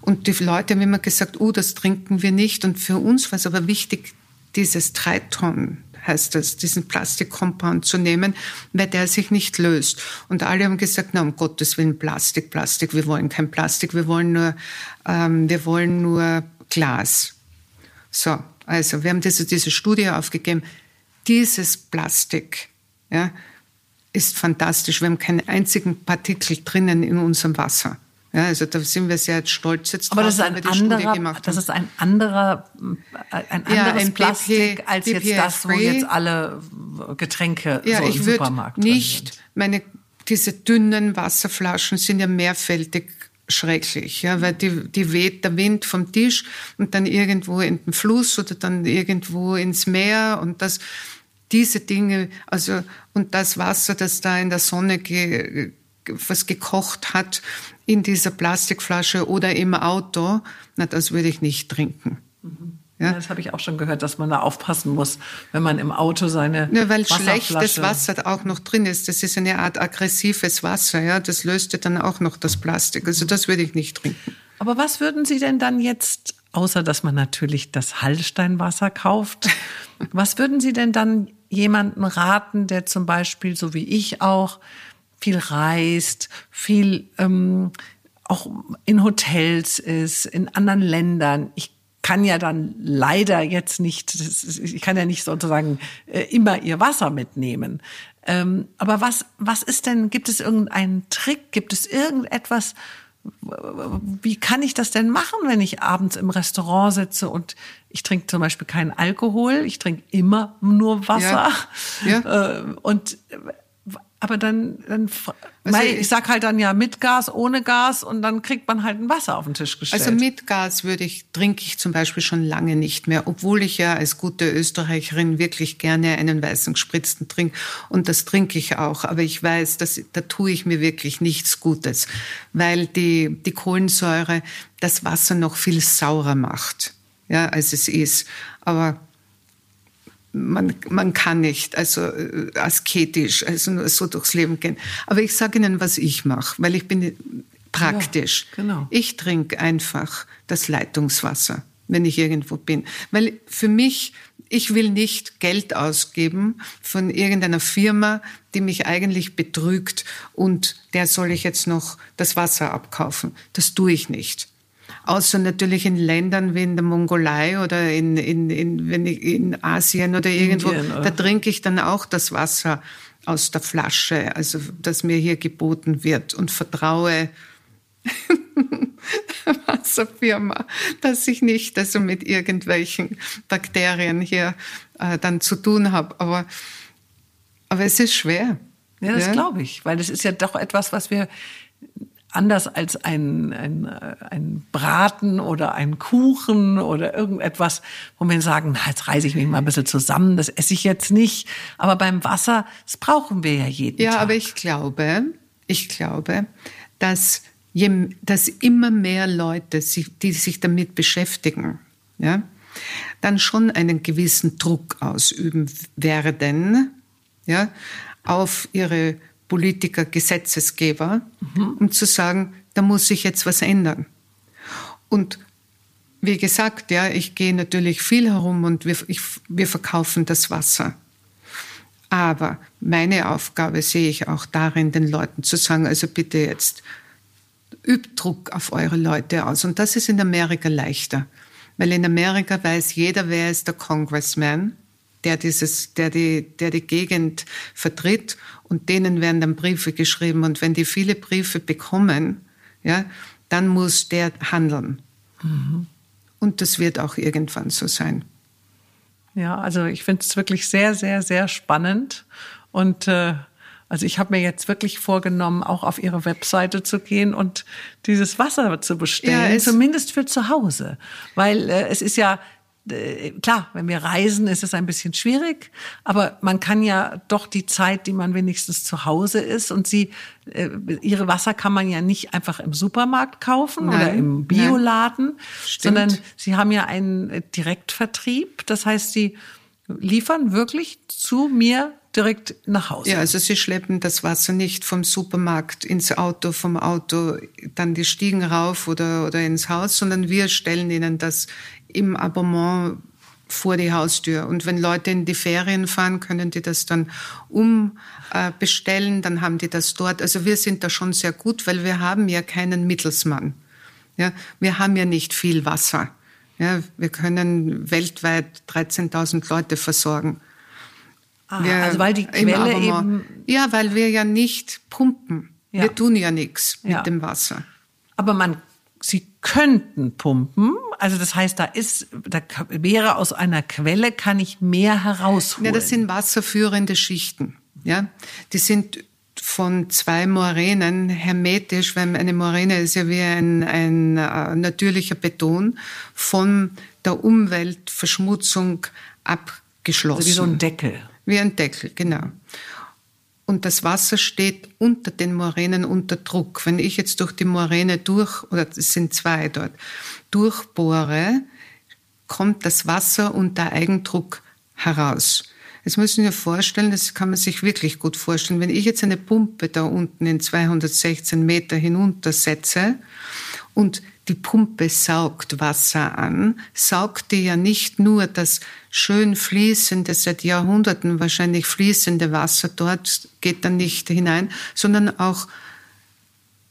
Und die Leute haben immer gesagt, oh, das trinken wir nicht. Und für uns war es aber wichtig, dieses drei Tonnen heißt das, diesen Plastikcompound zu nehmen, weil der sich nicht löst. Und alle haben gesagt, na um Gottes Willen Plastik, Plastik, wir wollen kein Plastik, wir wollen nur, ähm, wir wollen nur Glas. So, also wir haben diese, diese Studie aufgegeben. Dieses Plastik ja, ist fantastisch. Wir haben keinen einzigen Partikel drinnen in unserem Wasser. Ja, also da sind wir sehr stolz jetzt Aber drauf, das ist ein anderer, das ist ein anderer, ein anderes ja, ein Plastik BP, als jetzt das, wo jetzt alle Getränke ja, so im Supermarkt nicht meine diese dünnen Wasserflaschen sind ja mehrfältig schrecklich, ja, weil die, die weht der Wind vom Tisch und dann irgendwo in den Fluss oder dann irgendwo ins Meer und das, diese Dinge, also, und das Wasser, das da in der Sonne ge, was gekocht hat, in dieser Plastikflasche oder im Auto, na, das würde ich nicht trinken. Mhm. Ja? Das habe ich auch schon gehört, dass man da aufpassen muss, wenn man im Auto seine ja, weil schlechtes Wasser auch noch drin ist. Das ist eine Art aggressives Wasser, ja. Das löst dann auch noch das Plastik. Also das würde ich nicht trinken. Aber was würden Sie denn dann jetzt, außer dass man natürlich das Hallsteinwasser kauft, was würden Sie denn dann jemanden raten, der zum Beispiel, so wie ich auch, viel reist, viel ähm, auch in Hotels ist, in anderen Ländern. Ich kann ja dann leider jetzt nicht, ich kann ja nicht sozusagen äh, immer ihr Wasser mitnehmen. Ähm, aber was, was ist denn, gibt es irgendeinen Trick, gibt es irgendetwas, wie kann ich das denn machen, wenn ich abends im Restaurant sitze und ich trinke zum Beispiel keinen Alkohol, ich trinke immer nur Wasser. Ja. ja. Äh, und aber dann, dann also ich sag halt dann ja mit Gas, ohne Gas und dann kriegt man halt ein Wasser auf den Tisch gestellt. Also mit Gas würde ich, trinke ich zum Beispiel schon lange nicht mehr, obwohl ich ja als gute Österreicherin wirklich gerne einen weißen gespritzten trinke und das trinke ich auch. Aber ich weiß, dass, da tue ich mir wirklich nichts Gutes, weil die, die Kohlensäure das Wasser noch viel saurer macht, ja, als es ist. Aber man, man kann nicht, also äh, asketisch, also nur so durchs Leben gehen. Aber ich sage Ihnen, was ich mache, weil ich bin praktisch. Ja, genau. Ich trinke einfach das Leitungswasser, wenn ich irgendwo bin. Weil für mich, ich will nicht Geld ausgeben von irgendeiner Firma, die mich eigentlich betrügt und der soll ich jetzt noch das Wasser abkaufen. Das tue ich nicht. Außer natürlich in Ländern wie in der Mongolei oder in, in, in, wenn ich, in Asien oder irgendwo, Indien, oder? da trinke ich dann auch das Wasser aus der Flasche, also das mir hier geboten wird und vertraue der Wasserfirma, dass ich nicht also mit irgendwelchen Bakterien hier äh, dann zu tun habe. Aber, aber es ist schwer. Ja, das ja? glaube ich, weil das ist ja doch etwas, was wir anders als ein, ein, ein Braten oder ein Kuchen oder irgendetwas, wo wir sagen, na, jetzt reiße ich mich mal ein bisschen zusammen, das esse ich jetzt nicht. Aber beim Wasser, das brauchen wir ja jeden ja, Tag. Ja, aber ich glaube, ich glaube, dass, je, dass immer mehr Leute, die sich damit beschäftigen, ja, dann schon einen gewissen Druck ausüben werden, ja, auf ihre Politiker, Gesetzesgeber, mhm. um zu sagen, da muss sich jetzt was ändern. Und wie gesagt, ja, ich gehe natürlich viel herum und wir, ich, wir verkaufen das Wasser. Aber meine Aufgabe sehe ich auch darin, den Leuten zu sagen, also bitte jetzt übt Druck auf eure Leute aus. Und das ist in Amerika leichter. Weil in Amerika weiß jeder, wer ist der Congressman der dieses, der die, der die Gegend vertritt und denen werden dann Briefe geschrieben und wenn die viele Briefe bekommen, ja, dann muss der handeln. Mhm. Und das wird auch irgendwann so sein. Ja, also ich finde es wirklich sehr, sehr, sehr spannend und äh, also ich habe mir jetzt wirklich vorgenommen, auch auf ihre Webseite zu gehen und dieses Wasser zu bestellen, ja, zumindest für zu Hause, weil äh, es ist ja klar, wenn wir reisen, ist es ein bisschen schwierig, aber man kann ja doch die Zeit, die man wenigstens zu Hause ist und sie, äh, ihre Wasser kann man ja nicht einfach im Supermarkt kaufen nein, oder im Bioladen, sondern sie haben ja einen Direktvertrieb. Das heißt, sie liefern wirklich zu mir direkt nach Hause. Ja, also sie schleppen das Wasser nicht vom Supermarkt ins Auto, vom Auto dann die Stiegen rauf oder, oder ins Haus, sondern wir stellen ihnen das im Abonnement vor die Haustür. Und wenn Leute in die Ferien fahren, können die das dann umbestellen, dann haben die das dort. Also wir sind da schon sehr gut, weil wir haben ja keinen Mittelsmann. Ja, wir haben ja nicht viel Wasser. Ja, wir können weltweit 13.000 Leute versorgen. Ah, wir, also weil die Quelle eben... Ja, weil wir ja nicht pumpen. Ja. Wir tun ja nichts mit ja. dem Wasser. Aber man Sie könnten pumpen, also das heißt, da ist, da wäre aus einer Quelle kann ich mehr herausholen. Ja, das sind wasserführende Schichten. Ja, die sind von zwei Moränen hermetisch, weil eine Moräne ist ja wie ein, ein äh, natürlicher Beton, von der Umweltverschmutzung abgeschlossen. Also wie so ein Deckel. Wie ein Deckel, genau und das Wasser steht unter den Moränen unter Druck. Wenn ich jetzt durch die Moräne durch, oder es sind zwei dort, durchbohre, kommt das Wasser unter Eigendruck heraus. Jetzt müssen wir vorstellen, das kann man sich wirklich gut vorstellen, wenn ich jetzt eine Pumpe da unten in 216 Meter hinunter setze und die Pumpe saugt Wasser an, saugt die ja nicht nur das schön fließende, seit Jahrhunderten wahrscheinlich fließende Wasser dort, geht dann nicht hinein, sondern auch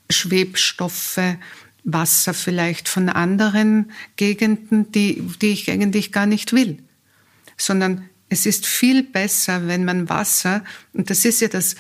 Schwebstoffe, Wasser vielleicht von anderen Gegenden, die, die ich eigentlich gar nicht will. Sondern es ist viel besser, wenn man Wasser, und das ist ja das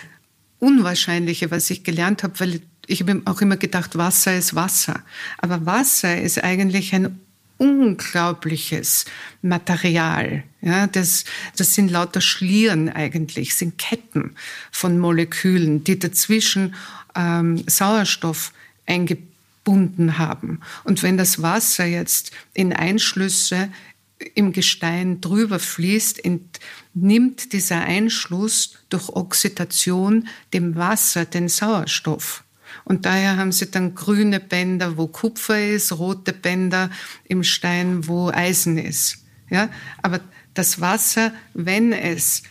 Unwahrscheinliche, was ich gelernt habe, weil ich habe auch immer gedacht, Wasser ist Wasser. Aber Wasser ist eigentlich ein unglaubliches Material. Ja, das, das sind lauter Schlieren eigentlich, sind Ketten von Molekülen, die dazwischen ähm, Sauerstoff eingebunden haben. Und wenn das Wasser jetzt in Einschlüsse im Gestein drüber fließt, entnimmt dieser Einschluss durch Oxidation dem Wasser den Sauerstoff. Und daher haben sie dann grüne Bänder, wo Kupfer ist, rote Bänder im Stein, wo Eisen ist. Ja, aber das Wasser, wenn es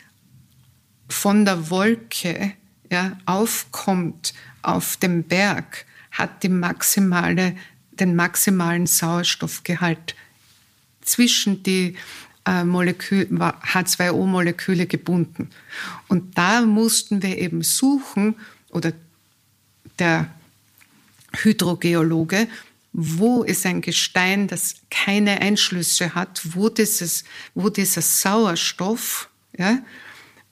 von der Wolke ja, aufkommt auf dem Berg, hat die maximale, den maximalen Sauerstoffgehalt zwischen die äh, Molekül, H2O-Moleküle gebunden. Und da mussten wir eben suchen, oder der Hydrogeologe, wo ist ein Gestein, das keine Einschlüsse hat, wo, dieses, wo dieser Sauerstoff ja,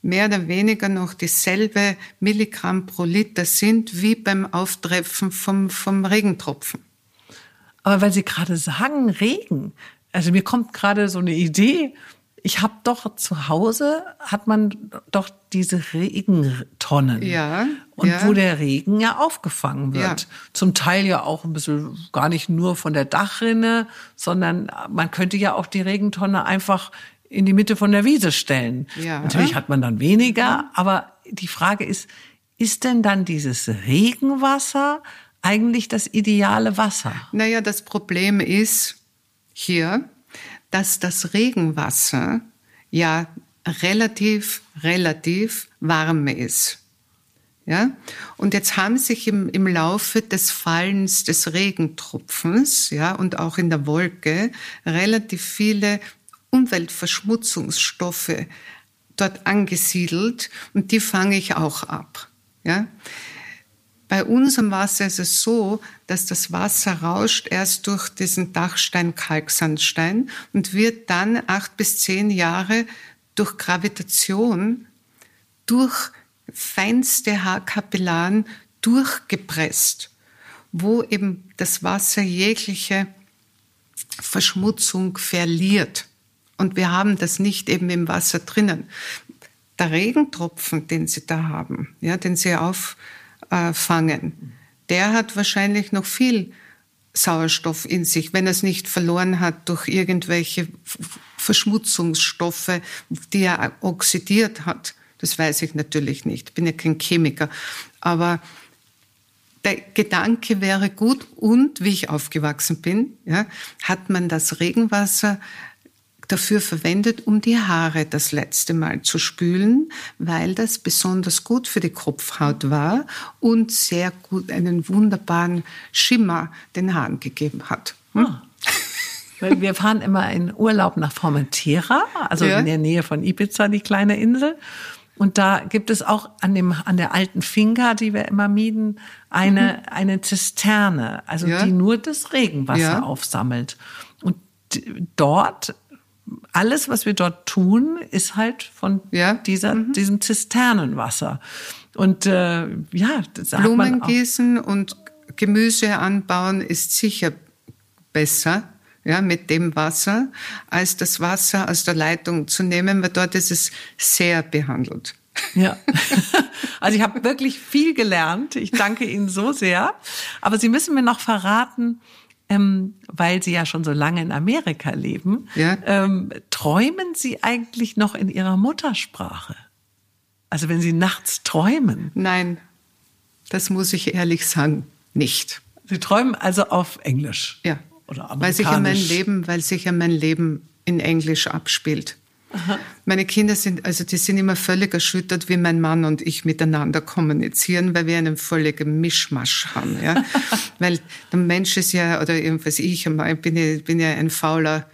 mehr oder weniger noch dieselbe Milligramm pro Liter sind wie beim Auftreffen vom, vom Regentropfen. Aber weil Sie gerade sagen, Regen, also mir kommt gerade so eine Idee. Ich habe doch zu Hause hat man doch diese Regentonnen. Ja. Und ja. wo der Regen ja aufgefangen wird. Ja. Zum Teil ja auch ein bisschen gar nicht nur von der Dachrinne, sondern man könnte ja auch die Regentonne einfach in die Mitte von der Wiese stellen. Ja. Natürlich hat man dann weniger, aber die Frage ist, ist denn dann dieses Regenwasser eigentlich das ideale Wasser? Naja, das Problem ist hier, dass das Regenwasser ja relativ, relativ warm ist. Ja? Und jetzt haben sich im, im Laufe des Fallens des Regentropfens ja, und auch in der Wolke relativ viele Umweltverschmutzungsstoffe dort angesiedelt und die fange ich auch ab. Ja? Bei unserem Wasser ist es so, dass das Wasser rauscht erst durch diesen Dachstein-Kalksandstein und wird dann acht bis zehn Jahre durch Gravitation, durch feinste Haarkapillaren durchgepresst, wo eben das Wasser jegliche Verschmutzung verliert. Und wir haben das nicht eben im Wasser drinnen. Der Regentropfen, den Sie da haben, ja, den Sie auf, äh, fangen, der hat wahrscheinlich noch viel Sauerstoff in sich, wenn er es nicht verloren hat durch irgendwelche Verschmutzungsstoffe, die er oxidiert hat. Das weiß ich natürlich nicht. Ich bin ja kein Chemiker. Aber der Gedanke wäre gut und wie ich aufgewachsen bin, ja, hat man das Regenwasser dafür verwendet, um die Haare das letzte Mal zu spülen, weil das besonders gut für die Kopfhaut war und sehr gut einen wunderbaren Schimmer den Haaren gegeben hat. Hm? Ah. Wir fahren immer in Urlaub nach Formentera, also ja. in der Nähe von Ibiza, die kleine Insel. Und da gibt es auch an dem, an der alten Finca, die wir immer mieden, eine, mhm. eine Zisterne, also ja. die nur das Regenwasser ja. aufsammelt. Und dort alles, was wir dort tun, ist halt von ja. dieser, mhm. diesem Zisternenwasser. Und äh, ja, das sagt Blumen gießen und Gemüse anbauen ist sicher besser ja, mit dem Wasser, als das Wasser aus der Leitung zu nehmen, weil dort ist es sehr behandelt. Ja, also ich habe wirklich viel gelernt. Ich danke Ihnen so sehr. Aber Sie müssen mir noch verraten, ähm, weil Sie ja schon so lange in Amerika leben, ja. ähm, träumen Sie eigentlich noch in Ihrer Muttersprache? Also wenn Sie nachts träumen? Nein, das muss ich ehrlich sagen, nicht. Sie träumen also auf Englisch? Ja. Oder Amerikanisch? Weil sich ja mein Leben, weil sich ja mein Leben in Englisch abspielt. Aha. Meine Kinder sind, also die sind immer völlig erschüttert, wie mein Mann und ich miteinander kommunizieren, weil wir einen völligen Mischmasch haben, ja. weil der Mensch ist ja, oder jedenfalls ich, bin ja, bin ja ein fauler,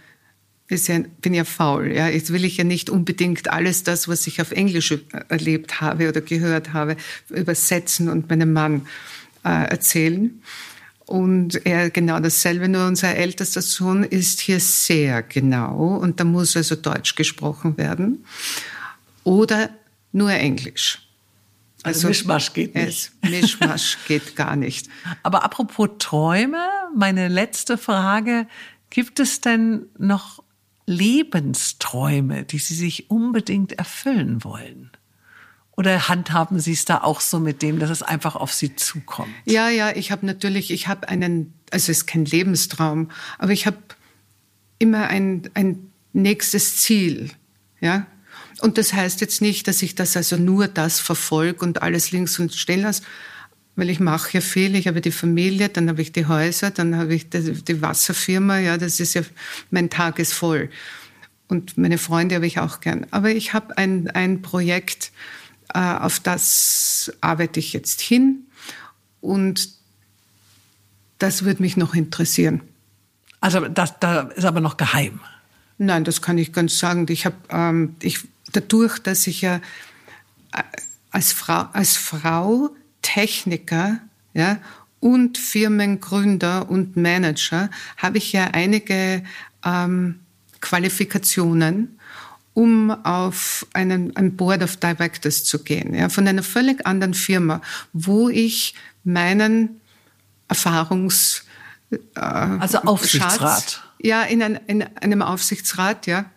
bin ja faul, ja. Jetzt will ich ja nicht unbedingt alles das, was ich auf Englisch erlebt habe oder gehört habe, übersetzen und meinem Mann äh, erzählen. Und er genau dasselbe, nur unser ältester Sohn ist hier sehr genau und da muss also Deutsch gesprochen werden oder nur Englisch. Also, also Mischmasch geht nicht. Es, Mischmasch geht gar nicht. Aber apropos Träume, meine letzte Frage. Gibt es denn noch Lebensträume, die Sie sich unbedingt erfüllen wollen? Oder handhaben Sie es da auch so mit dem, dass es einfach auf Sie zukommt? Ja, ja, ich habe natürlich, ich habe einen, also es ist kein Lebenstraum, aber ich habe immer ein, ein nächstes Ziel, ja. Und das heißt jetzt nicht, dass ich das also nur das verfolge und alles links und stehen lasse, weil ich mache ja viel. Ich habe die Familie, dann habe ich die Häuser, dann habe ich die, Wasserfirma. Ja, das ist ja, mein Tag ist voll. Und meine Freunde habe ich auch gern. Aber ich habe ein, ein Projekt, auf das arbeite ich jetzt hin. Und das würde mich noch interessieren. Also das, das ist aber noch geheim. Nein, das kann ich ganz sagen. Ich habe ähm, ich, dadurch, dass ich ja äh, als Frau, als Frau Techniker ja, und Firmengründer und Manager habe ich ja einige ähm, Qualifikationen, um auf einen, ein Board of Directors zu gehen, ja, von einer völlig anderen Firma, wo ich meinen Erfahrungs äh, also Aufsichtsrat. Schatz, ja, in, ein, in einem Aufsichtsrat, ja.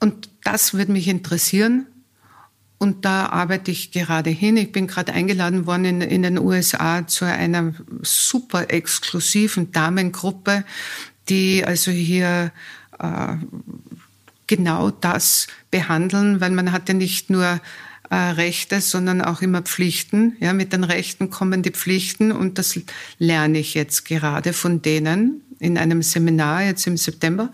Und das würde mich interessieren. Und da arbeite ich gerade hin. Ich bin gerade eingeladen worden in, in den USA zu einer super exklusiven Damengruppe, die also hier äh, genau das behandeln, weil man hat ja nicht nur äh, Rechte, sondern auch immer Pflichten. Ja, mit den Rechten kommen die Pflichten und das lerne ich jetzt gerade von denen in einem Seminar jetzt im September.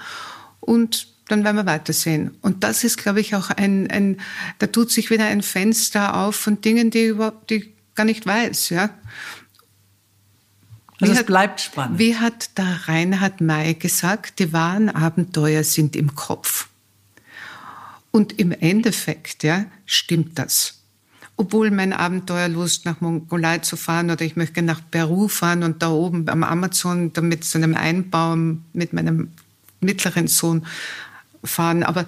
Und dann werden wir weitersehen. Und das ist, glaube ich, auch ein, ein, da tut sich wieder ein Fenster auf von Dingen, die überhaupt, die gar nicht weiß, ja. Also es hat, bleibt spannend. Wie hat der Reinhard May gesagt, die wahren Abenteuer sind im Kopf. Und im Endeffekt, ja, stimmt das. Obwohl mein Abenteuerlust nach Mongolei zu fahren oder ich möchte nach Peru fahren und da oben am Amazon damit zu einem Einbau mit meinem mittleren Sohn fahren. Aber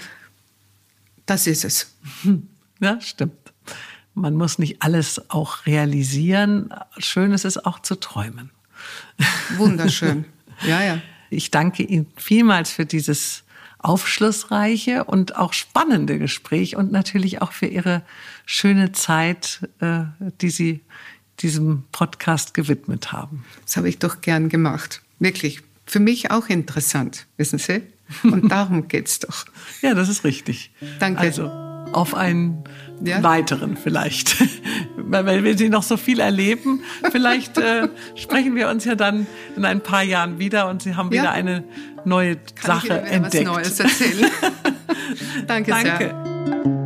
das ist es. Ja, stimmt. Man muss nicht alles auch realisieren. Schön ist es auch zu träumen. Wunderschön. Ja, ja. Ich danke Ihnen vielmals für dieses aufschlussreiche und auch spannende Gespräch und natürlich auch für Ihre schöne Zeit, äh, die Sie diesem Podcast gewidmet haben. Das habe ich doch gern gemacht. Wirklich. Für mich auch interessant, wissen Sie? Und darum geht's doch. Ja, das ist richtig. Danke. Also auf einen ja? weiteren vielleicht. Weil wir Sie noch so viel erleben, vielleicht äh, sprechen wir uns ja dann in ein paar Jahren wieder und Sie haben wieder ja. eine neue Kann Sache ich entdeckt. Was Neues erzählen. Danke, Danke sehr.